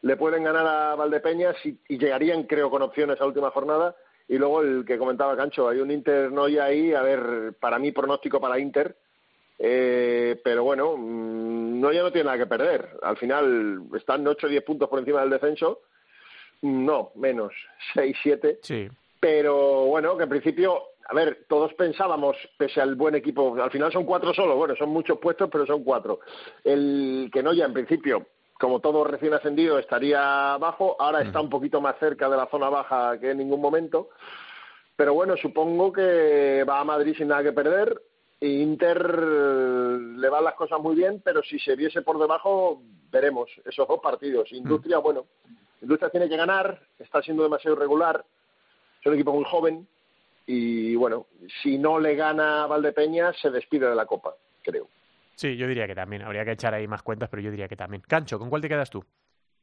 le pueden ganar a Valdepeñas y, llegarían, creo, con opciones a última jornada. Y luego el que comentaba Cancho, hay un Inter Noia ahí, a ver, para mí pronóstico para Inter. Eh, pero bueno, mm, Noia no tiene nada que perder. Al final están 8 o 10 puntos por encima del descenso. No, menos, 6, 7. Sí. Pero bueno, que en principio a ver, todos pensábamos, pese al buen equipo, al final son cuatro solo, bueno, son muchos puestos, pero son cuatro. El que no ya en principio, como todo recién ascendido, estaría abajo, ahora está un poquito más cerca de la zona baja que en ningún momento. Pero bueno, supongo que va a Madrid sin nada que perder. Inter le van las cosas muy bien, pero si se viese por debajo, veremos esos dos partidos. Industria, bueno, Industria tiene que ganar, está siendo demasiado irregular, es un equipo muy joven, y bueno, si no le gana Valdepeña, se despide de la Copa, creo. Sí, yo diría que también. Habría que echar ahí más cuentas, pero yo diría que también. Cancho, ¿con cuál te quedas tú?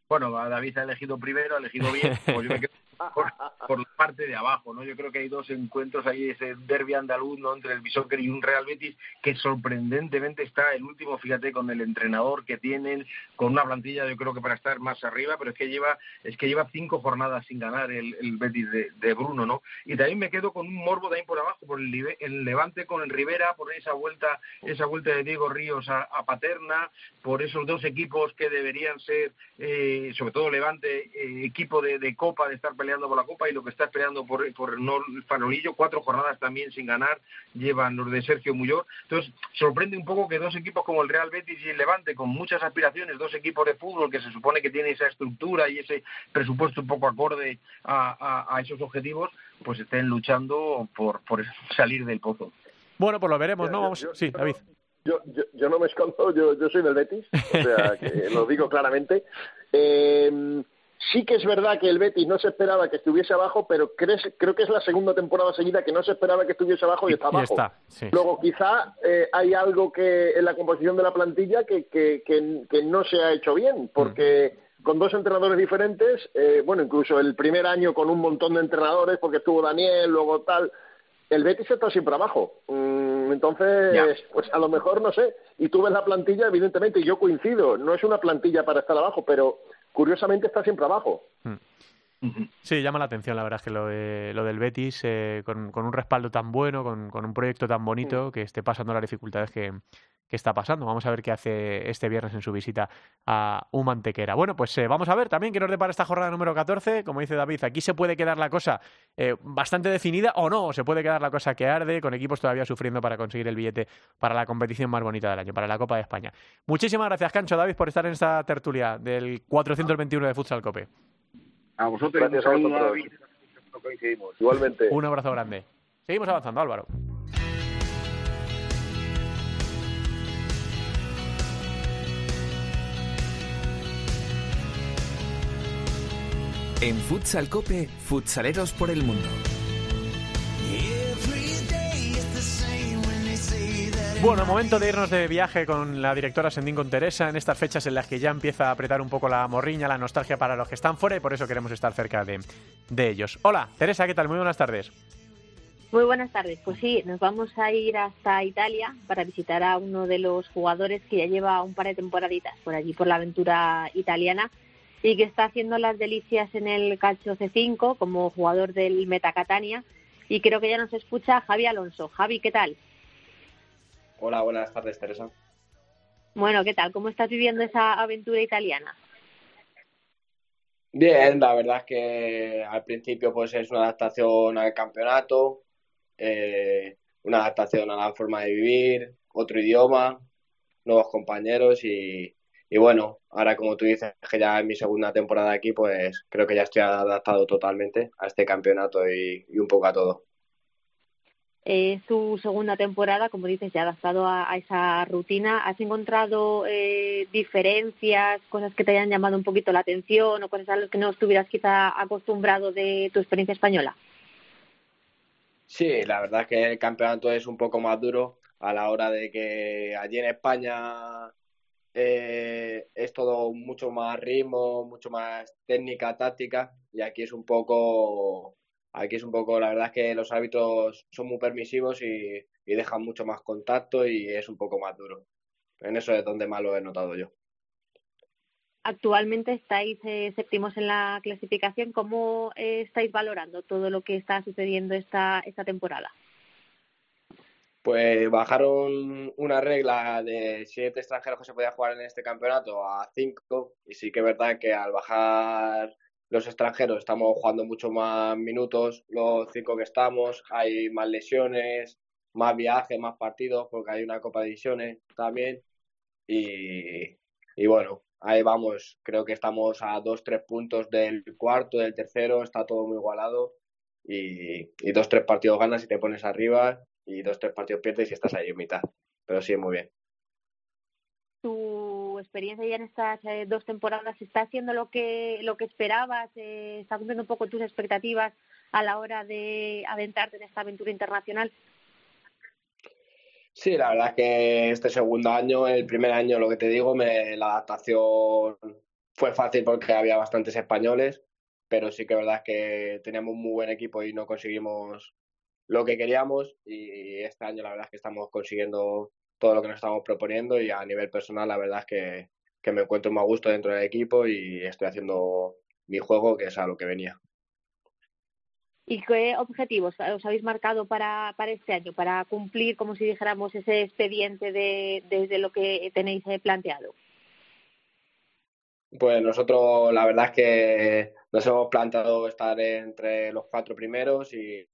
Bueno, David ha elegido primero, ha elegido bien, pues yo me quedo por, la parte de abajo, ¿no? Yo creo que hay dos encuentros ahí, ese derby andaluz, ¿no? Entre el Bishoker y un Real Betis, que sorprendentemente está el último, fíjate, con el entrenador que tienen, con una plantilla, yo creo que para estar más arriba, pero es que lleva, es que lleva cinco jornadas sin ganar el, Betis de, Bruno, ¿no? Y también me quedo con un morbo de ahí por abajo, por el, el Levante con el Rivera, por esa vuelta, esa vuelta de Diego Ríos a, Paterna, por esos dos equipos que deberían ser eh, sobre todo Levante, eh, equipo de, Copa, de estar peleando por la Copa y lo que está peleando por, por el Farolillo, cuatro jornadas también sin ganar, llevan los de Sergio Muyor. Entonces, sorprende un poco que dos equipos como el Real Betis y el Levante, con muchas aspiraciones, dos equipos de fútbol que se supone que tienen esa estructura y ese presupuesto un poco acorde a, esos objetivos, pues estén luchando por, por salir del pozo. Bueno, pues lo veremos, ¿no? Vamos... sí, David yo, yo, yo no me escondo, yo, yo soy del Betis, o sea, que lo digo claramente. Eh, sí que es verdad que el Betis no se esperaba que estuviese abajo, pero creo que es la segunda temporada seguida que no se esperaba que estuviese abajo y está abajo. Luego, quizá eh, hay algo que en la composición de la plantilla que, que, que, no se ha hecho bien, porque mm. con dos entrenadores diferentes, eh, bueno, incluso el primer año con un montón de entrenadores, porque estuvo Daniel, luego tal, el Betis está siempre abajo. Mm, entonces, pues a lo mejor no sé. Y tú ves la plantilla, evidentemente, y yo coincido. No es una plantilla para estar abajo, pero curiosamente está siempre abajo. Mm. Sí, llama la atención, la verdad, es que lo, lo del Betis, eh, con, un respaldo tan bueno, con, un proyecto tan bonito, que esté pasando las dificultades que, está pasando. Vamos a ver qué hace este viernes en su visita a Humantequera. Bueno, pues eh, vamos a ver también qué nos depara esta jornada número 14. Como dice David, aquí se puede quedar la cosa eh, bastante definida o no, se puede quedar la cosa que arde, con equipos todavía sufriendo para conseguir el billete para la competición más bonita del año, para la Copa de España. Muchísimas gracias, Cancho, David, por estar en esta tertulia del 421 de Futsal Cope. A vosotros, Gracias un a Igualmente. Un abrazo grande. Seguimos avanzando, Álvaro. En Futsal Cope, futsaleros por el mundo. Bueno, momento de irnos de viaje con la directora Sendín con Teresa en estas fechas en las que ya empieza a apretar un poco la morriña, la nostalgia para los que están fuera y por eso queremos estar cerca de, ellos. Hola, Teresa, ¿qué tal? Muy buenas tardes. Muy buenas tardes. Pues sí, nos vamos a ir hasta Italia para visitar a uno de los jugadores que ya lleva un par de temporaditas por allí, por la aventura italiana, y que está haciendo las delicias en el calcio C5 como jugador del Metacatania. Y creo que ya nos escucha Javi Alonso. Javi, ¿qué tal? Hola, buenas tardes, Teresa. Bueno, ¿qué tal? ¿Cómo estás viviendo esa aventura italiana? Bien, la verdad es que al principio pues es una adaptación al campeonato, eh, una adaptación a la forma de vivir, otro idioma, nuevos compañeros y, bueno, ahora como tú dices que ya es mi segunda temporada aquí, pues creo que ya estoy adaptado totalmente a este campeonato y un poco a todo. Es tu segunda temporada, como dices, ya adaptado a, esa rutina. ¿Has encontrado eh, diferencias, cosas que te hayan llamado un poquito la atención o cosas a las que no estuvieras quizá acostumbrado de tu experiencia española? Sí, la verdad es que el campeonato es un poco más duro a la hora de que allí en España eh, es todo mucho más ritmo, mucho más técnica, táctica, y aquí es un poco, aquí es un poco, la verdad es que los árbitros son muy permisivos y, dejan mucho más contacto y es un poco más duro. En eso es donde más lo he notado yo. Actualmente estáis eh, séptimos en la clasificación. ¿Cómo eh, estáis valorando todo lo que está sucediendo esta, esta temporada? Pues bajaron una regla de siete extranjeros que se podía jugar en este campeonato a cinco y sí que es verdad que al bajar los extranjeros estamos jugando mucho más minutos, los cinco que estamos, hay más lesiones, más viajes, más partidos porque hay una Copa de Divisiones también y, y bueno, ahí vamos, creo que estamos a dos, tres puntos del cuarto, del tercero, está todo muy igualado y, y dos, tres partidos ganas y te pones arriba y dos, tres partidos pierdes y estás ahí en mitad. Pero sí, muy bien. ¿Tu experiencia ya en estas eh, dos temporadas está haciendo lo que, lo que esperabas? Eh, ¿Está cumpliendo un poco tus expectativas a la hora de adentrarte en esta aventura internacional? Sí, la verdad es que este segundo año, el primer año, lo que te digo, me, la adaptación fue fácil porque había bastantes españoles, pero sí que es verdad que teníamos un muy buen equipo y no conseguimos lo que queríamos y este año la verdad es que estamos consiguiendo todo lo que nos estamos proponiendo y a nivel personal la verdad es que, que me encuentro más a gusto dentro del equipo y estoy haciendo mi juego que es a lo que venía. ¿Y qué objetivos os habéis marcado para, para este año, para cumplir, como si dijéramos, ese expediente de, desde lo que tenéis planteado? Pues nosotros la verdad es que nos hemos planteado estar entre los cuatro primeros y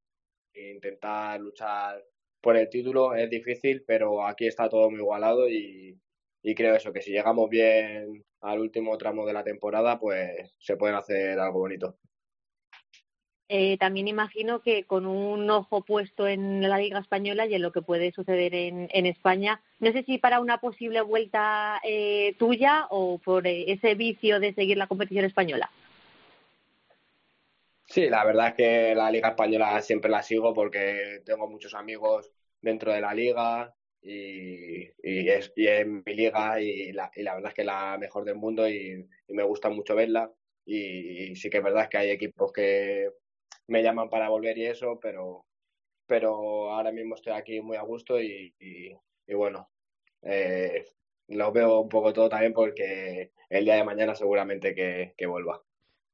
intentar luchar por el título es difícil, pero aquí está todo muy igualado y, creo eso, que si llegamos bien al último tramo de la temporada, pues se puede hacer algo bonito. Eh, también imagino que con un ojo puesto en la Liga Española y en lo que puede suceder en, en España, no sé si para una posible vuelta eh, tuya o por eh, ese vicio de seguir la competición española. Sí, la verdad es que la Liga Española siempre la sigo porque tengo muchos amigos dentro de la liga y, es, mi liga y la, verdad es que es la mejor del mundo y, me gusta mucho verla. Y, sí que es verdad que hay equipos que me llaman para volver y eso, pero, pero ahora mismo estoy aquí muy a gusto y, bueno, eh, lo veo un poco todo también porque el día de mañana seguramente que vuelva.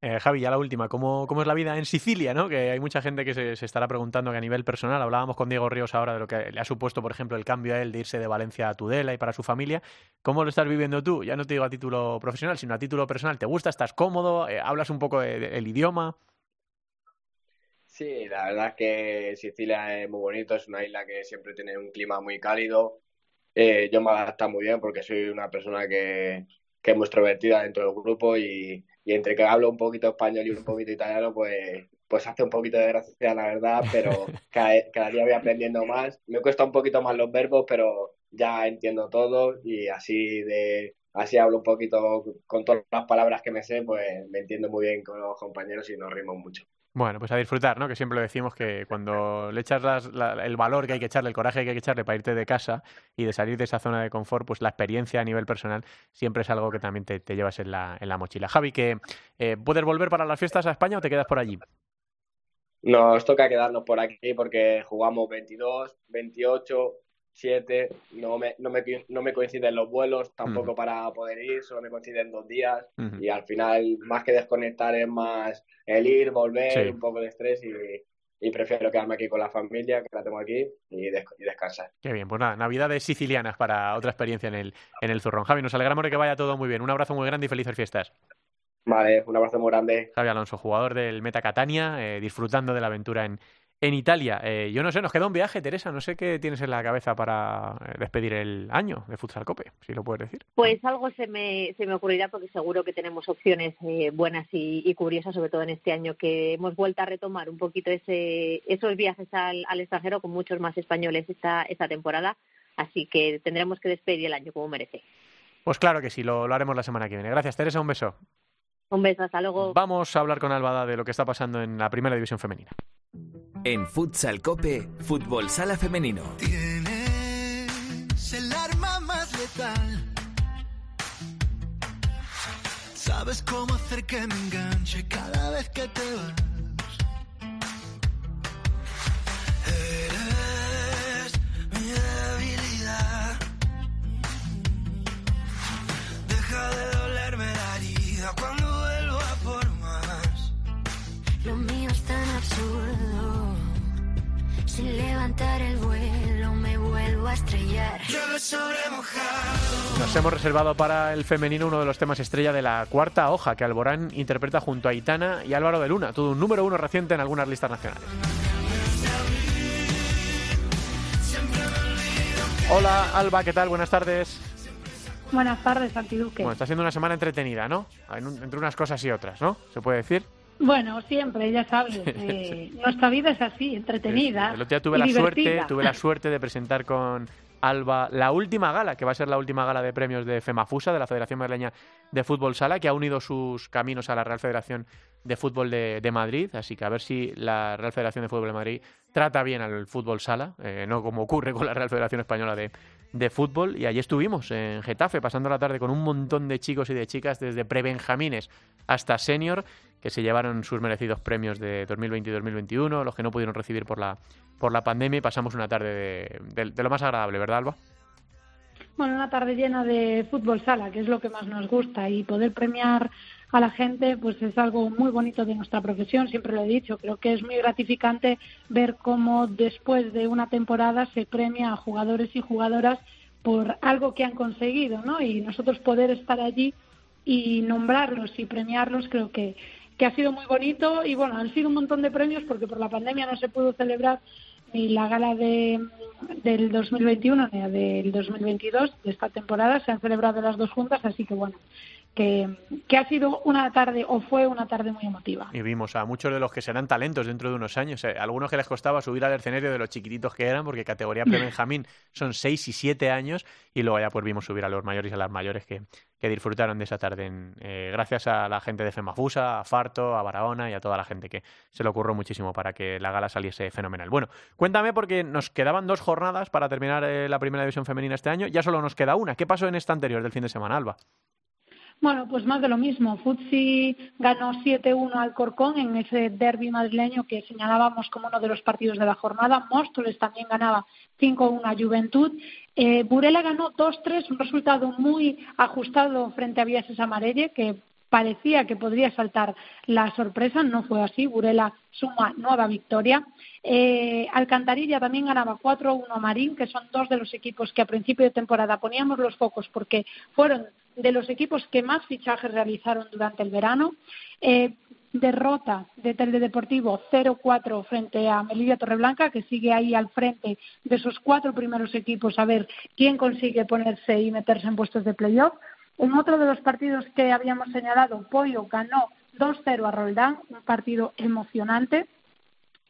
Eh, Javi, ya la última, ¿cómo, ¿cómo, es la vida en Sicilia? ¿no? Que hay mucha gente que se, estará preguntando que a nivel personal, hablábamos con Diego Ríos ahora de lo que le ha supuesto, por ejemplo, el cambio a él de irse de Valencia a Tudela y para su familia. ¿Cómo lo estás viviendo tú? Ya no te digo a título profesional, sino a título personal. ¿Te gusta? ¿Estás cómodo? Eh, ¿Hablas un poco el idioma? Sí, la verdad es que Sicilia es muy bonito, es una isla que siempre tiene un clima muy cálido. Eh, yo me adapto muy bien porque soy una persona que, que es muy extrovertida dentro del grupo y, y entre que hablo un poquito español y un poquito italiano, pues, pues hace un poquito de gracia, la verdad, pero cada, día voy aprendiendo más. Me cuesta un poquito más los verbos, pero ya entiendo todo y así de así hablo un poquito con todas las palabras que me sé, pues me entiendo muy bien con los compañeros y nos rimos mucho. Bueno, pues a disfrutar, ¿no? Que siempre lo decimos que cuando le echas el valor que hay que echarle, el coraje que hay que echarle para irte de casa y de salir de esa zona de confort, pues la experiencia a nivel personal siempre es algo que también te, llevas en la, en la mochila. Javi, que eh, ¿puedes volver para las fiestas a España o te quedas por allí? Nos toca quedarnos por aquí porque jugamos 22, 28, siete, no me, no me, no me coinciden los vuelos tampoco para poder ir, solo me coinciden dos días y al final más que desconectar es más el ir, volver, un poco de estrés y, y, prefiero quedarme aquí con la familia, que la tengo aquí, y, descansar. Qué bien, pues nada, navidades sicilianas para otra experiencia en el, en el Zurrón. Javi, nos alegramos de que vaya todo muy bien. Un abrazo muy grande y felices fiestas. Vale, un abrazo muy grande. Javi Alonso, jugador del Meta Catania, eh, disfrutando de la aventura en, en Italia. Eh, yo no sé, nos queda un viaje, Teresa. No sé qué tienes en la cabeza para eh, despedir el año de Futsal Cope, si lo puedes decir. Pues algo se me, se me ocurrirá porque seguro que tenemos opciones eh, buenas y, curiosas, sobre todo en este año que hemos vuelto a retomar un poquito ese, esos viajes al, extranjero con muchos más españoles esta, esta temporada. Así que tendremos que despedir el año como merece. Pues claro que sí, lo, lo haremos la semana que viene. Gracias, Teresa. Un beso. Un beso, hasta luego. Vamos a hablar con Albada de lo que está pasando en la primera división femenina. En Futsal Cope, Fútbol Sala Femenino. Tienes el arma más letal. Sabes cómo hacer que me enganche cada vez que te vas. Nos hemos reservado para el femenino uno de los temas estrella de la cuarta hoja que Alborán interpreta junto a Itana y Álvaro de Luna, todo un número uno reciente en algunas listas nacionales. Hola Alba, ¿qué tal? Buenas tardes. Buenas tardes, Santiduque. Bueno, está siendo una semana entretenida, ¿no? Entre unas cosas y otras, ¿no? ¿Se puede decir? Bueno, siempre, ya sabes, eh, nuestra vida es así, entretenida. El otro día tuve y la divertida. suerte, tuve la suerte de presentar con Alba la última gala, que va a ser la última gala de premios de FEMAFUSA, de la Federación Madrileña de Fútbol Sala, que ha unido sus caminos a la Real Federación de Fútbol de, de Madrid. Así que a ver si la Real Federación de Fútbol de Madrid trata bien al fútbol sala, eh, no como ocurre con la Real Federación Española de, de Fútbol. Y allí estuvimos, en Getafe, pasando la tarde con un montón de chicos y de chicas, desde prebenjamines hasta senior, que se llevaron sus merecidos premios de 2020 y 2021, los que no pudieron recibir por la, por la pandemia, y pasamos una tarde de, de- de lo más agradable, ¿verdad, Alba? Bueno, una tarde llena de fútbol sala, que es lo que más nos gusta, y poder premiar a la gente, pues es algo muy bonito de nuestra profesión, siempre lo he dicho. Creo que es muy gratificante ver cómo después de una temporada se premia a jugadores y jugadoras por algo que han conseguido, ¿no? Y nosotros poder estar allí y nombrarlos y premiarlos creo que, que ha sido muy bonito y bueno, han sido un montón de premios porque por la pandemia no se pudo celebrar ni la gala de, del 2021 ni la del 2022 de esta temporada, se han celebrado las dos juntas, así que bueno, que, que ha sido una tarde o fue una tarde muy emotiva. Y vimos a muchos de los que serán talentos dentro de unos años. eh, algunos que les costaba subir al escenario de los chiquititos que eran, porque categoría pre-Benjamín son 6 y 7 años, y luego ya pues vimos subir a los mayores y a las mayores que, que disfrutaron de esa tarde. en- eh, gracias a la gente de Femafusa, a Farto, a Barahona y a toda la gente que se le ocurrió muchísimo para que la gala saliese fenomenal. Bueno, cuéntame porque nos quedaban dos jornadas para terminar eh, la primera división femenina este año, ya solo nos queda una. ¿Qué pasó en esta anterior del fin de semana, Alba? Bueno, pues más de lo mismo. Futsi ganó 7-1 al Corcón en ese derby madrileño que señalábamos como uno de los partidos de la jornada. Móstoles también ganaba 5-1 a Juventud. Eh, Burela ganó 2-3, un resultado muy ajustado frente a Viases Amarelle, que parecía que podría saltar la sorpresa, no fue así. Burela suma nueva victoria. Eh, Alcantarilla también ganaba 4-1 a Marín, que son dos de los equipos que a principio de temporada poníamos los focos porque fueron de los equipos que más fichajes realizaron durante el verano. Eh, derrota de Teledeportivo 0-4 frente a Melilla Torreblanca, que sigue ahí al frente de esos cuatro primeros equipos a ver quién consigue ponerse y meterse en puestos de playoff. En otro de los partidos que habíamos señalado, Pollo ganó 2-0 a Roldán, un partido emocionante.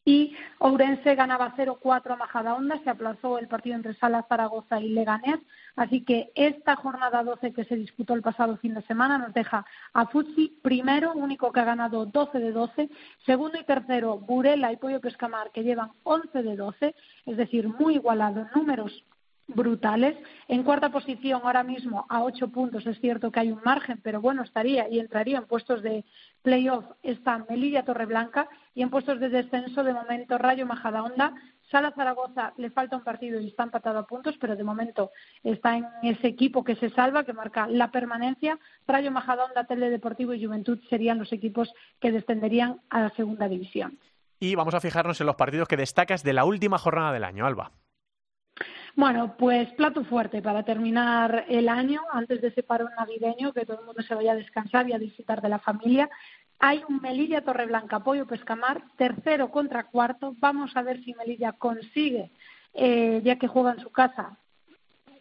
Y Ourense ganaba 0-4 a Majadahonda, se aplazó el partido entre Sala, Zaragoza y Leganés. Así que esta jornada 12 que se disputó el pasado fin de semana nos deja a Futsi primero, único que ha ganado 12 de 12, segundo y tercero Burela y Pollo Pescamar que llevan 11 de 12, es decir, muy igualado números brutales. En cuarta posición, ahora mismo a ocho puntos, es cierto que hay un margen, pero bueno, estaría y entraría en puestos de playoff está Melilla Torreblanca y en puestos de descenso, de momento, Rayo Majadahonda. Sala Zaragoza le falta un partido y está empatado a puntos, pero de momento está en ese equipo que se salva, que marca la permanencia. Rayo Majadahonda, Teledeportivo y Juventud serían los equipos que descenderían a la segunda división. Y vamos a fijarnos en los partidos que destacas de la última jornada del año, Alba. Bueno, pues plato fuerte para terminar el año, antes de ese parón navideño, que todo el mundo se vaya a descansar y a disfrutar de la familia. Hay un Melilla Torreblanca, Pollo Pescamar, tercero contra cuarto. Vamos a ver si Melilla consigue, eh, ya que juega en su casa,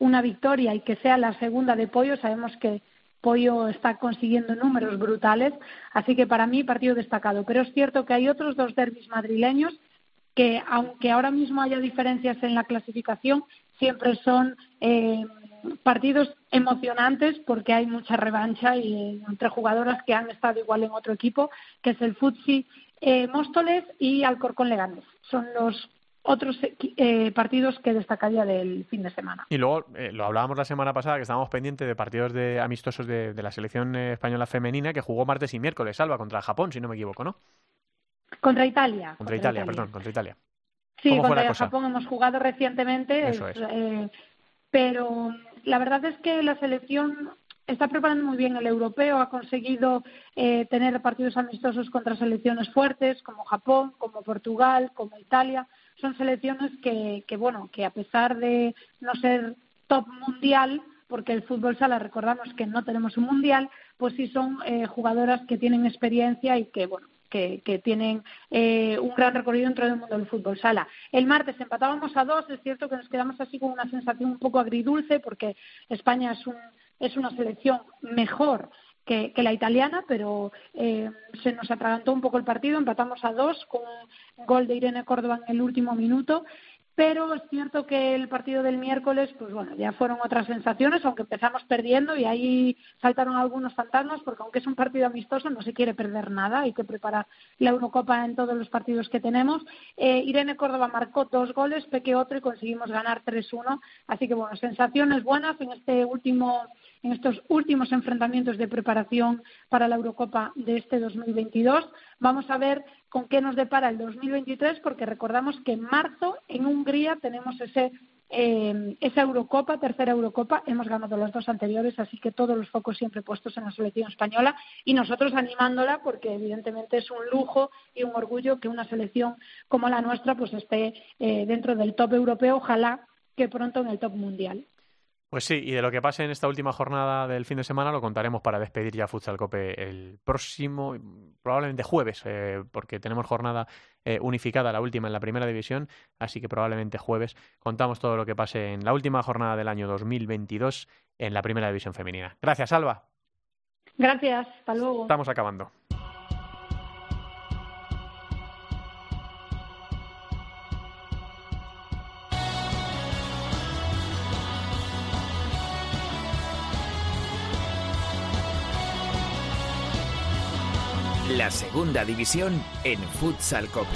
una victoria y que sea la segunda de Pollo. Sabemos que Pollo está consiguiendo números brutales, así que para mí partido destacado. Pero es cierto que hay otros dos derbis madrileños que aunque ahora mismo haya diferencias en la clasificación, siempre son eh, partidos emocionantes porque hay mucha revancha y, eh, entre jugadoras que han estado igual en otro equipo, que es el Futsi eh, Móstoles y Alcorcón Leganés. Son los otros eh, partidos que destacaría del fin de semana. Y luego, lo hablábamos la semana pasada, que estábamos pendientes de partidos de amistosos de, la selección española femenina, que jugó martes y miércoles, Salva, contra Japón, si no me equivoco, ¿no? Contra Italia. Contra, Italia, perdón, contra Italia. Sí, contra Japón hemos jugado recientemente, eh, pero la verdad es que la selección está preparando muy bien el europeo, ha conseguido eh, tener partidos amistosos contra selecciones fuertes como Japón, como Portugal, como Italia. Son selecciones que, que bueno, que a pesar de no ser top mundial, porque el fútbol sala recordamos que no tenemos un mundial, pues sí son eh, jugadoras que tienen experiencia y que bueno que, que tienen eh, un gran recorrido dentro del mundo del fútbol sala. El martes empatábamos a dos, es cierto que nos quedamos así con una sensación un poco agridulce porque España es, un, es una selección mejor que, la italiana, pero eh, se nos atragantó un poco el partido, empatamos a dos con un gol de Irene Córdoba en el último minuto pero es cierto que el partido del miércoles, pues bueno, ya fueron otras sensaciones, aunque empezamos perdiendo y ahí saltaron algunos fantasmas, porque aunque es un partido amistoso, no se quiere perder nada, hay que preparar la Eurocopa en todos los partidos que tenemos. Eh, Irene Córdoba marcó dos goles, Peque otro y conseguimos ganar 3-1, así que bueno, sensaciones buenas en este último en estos últimos enfrentamientos de preparación para la Eurocopa de este 2022. Vamos a ver con qué nos depara el 2023, porque recordamos que en marzo en Hungría tenemos ese eh, esa Eurocopa, tercera Eurocopa, hemos ganado las dos anteriores, así que todos los focos siempre puestos en la selección española y nosotros animándola porque evidentemente es un lujo y un orgullo que una selección como la nuestra pues esté eh, dentro del top europeo, ojalá que pronto en el top mundial. Pues sí, y de lo que pase en esta última jornada del fin de semana lo contaremos para despedir ya Futsal Cope el próximo, probablemente jueves, eh, porque tenemos jornada eh, unificada, la última en la primera división, así que probablemente jueves contamos todo lo que pase en la última jornada del año 2022 en la primera división femenina. Gracias, Alba. Gracias, hasta luego. Estamos acabando. Segunda división en Futsal Cope.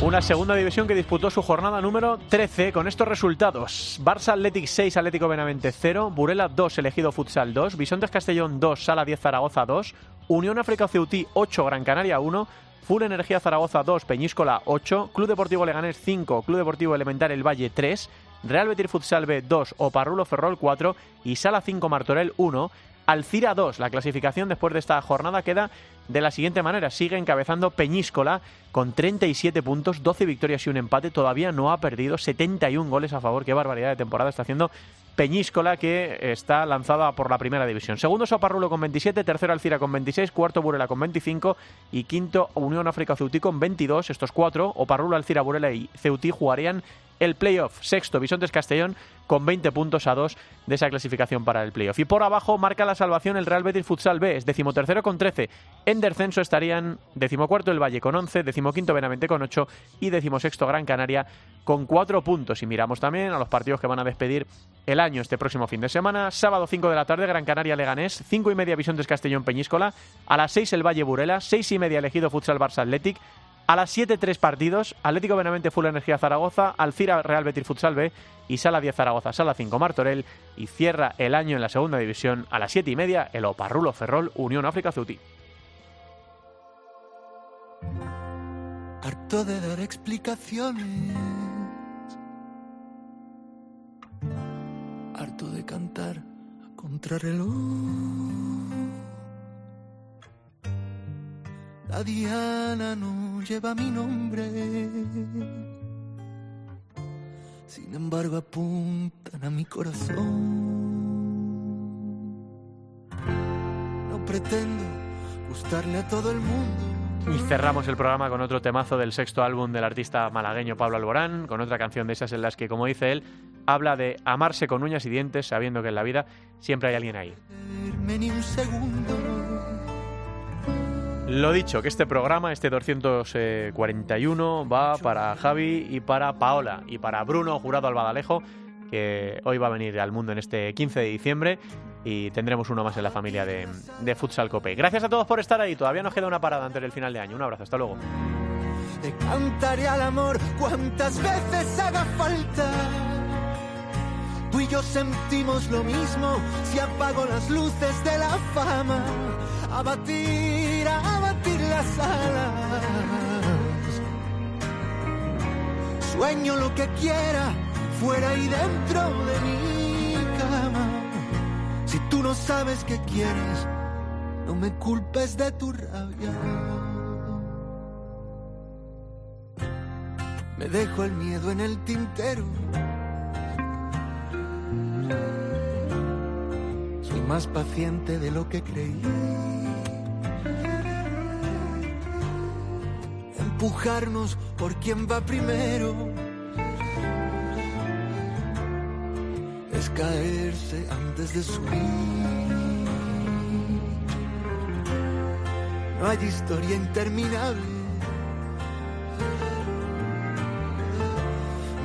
Una segunda división que disputó su jornada número 13 con estos resultados. Barça Athletic 6, Atlético Benavente 0, Burela 2, Elegido Futsal 2, Bisontes Castellón 2, Sala 10 Zaragoza 2, Unión África Ceutí 8, Gran Canaria 1, Full Energía Zaragoza 2, Peñíscola 8, Club Deportivo Leganés 5, Club Deportivo Elemental El Valle 3, Real Betir Futsal B 2, Oparrulo Ferrol 4 y Sala 5 Martorell 1, Alcira 2. La clasificación después de esta jornada queda de la siguiente manera. Sigue encabezando Peñíscola con 37 puntos, 12 victorias y un empate. Todavía no ha perdido 71 goles a favor. Qué barbaridad de temporada está haciendo Peñíscola, que está lanzada por la primera división. Segundo Soparrulo con 27, tercero Alcira con 26, cuarto Burela con 25 y quinto Unión África Ceutí con 22. Estos cuatro, Oparrulo, Alcira, Burela y Ceutí jugarían el playoff. Sexto, Bisontes Castellón con 20 puntos a 2 de esa clasificación para el playoff. Y por abajo marca la salvación el Real Betis Futsal B, es decimotercero con 13. En descenso estarían decimocuarto el Valle con 11, decimoquinto Benavente con 8 y decimosexto Gran Canaria con 4 puntos. Y miramos también a los partidos que van a despedir el año este próximo fin de semana. Sábado 5 de la tarde Gran Canaria Leganés, 5 y media Bisontes Castellón Peñíscola, a las 6 el Valle Burela, 6 y media elegido Futsal Barça Athletic, a las 7, tres partidos. Atlético Benavente Full Energía Zaragoza, Alcira Real Betis Futsal B y Sala 10 Zaragoza, Sala 5 Martorell. Y cierra el año en la segunda división a las 7 y media el Oparrulo Ferrol Unión África Ceutí. Harto de dar explicaciones. Harto de cantar a contrarreloj. La Diana no lleva mi nombre. Sin embargo, apuntan a mi corazón. No pretendo gustarle a todo el mundo. Y cerramos el programa con otro temazo del sexto álbum del artista malagueño Pablo Alborán, con otra canción de esas en las que, como dice él, habla de amarse con uñas y dientes, sabiendo que en la vida siempre hay alguien ahí. Ni un segundo lo dicho, que este programa, este 241, va para Javi y para Paola y para Bruno Jurado Albadalejo, que hoy va a venir al mundo en este 15 de diciembre y tendremos uno más en la familia de, Futsal Cope. Gracias a todos por estar ahí. Todavía nos queda una parada antes del final de año. Un abrazo, hasta luego. te cantaré al amor cuantas veces haga falta. Tú y yo sentimos lo mismo si apago las luces de la fama. A batir, a batir las alas. Sueño lo que quiera, fuera y dentro de mi cama. Si tú no sabes qué quieres, no me culpes de tu rabia. Me dejo el miedo en el tintero. Más paciente de lo que creí. Empujarnos por quien va primero. Es caerse antes de subir. No hay historia interminable.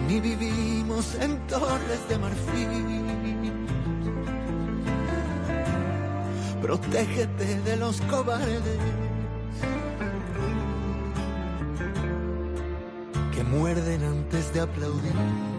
Ni vivimos en torres de marfil. Protégete de los cobardes que muerden antes de aplaudir.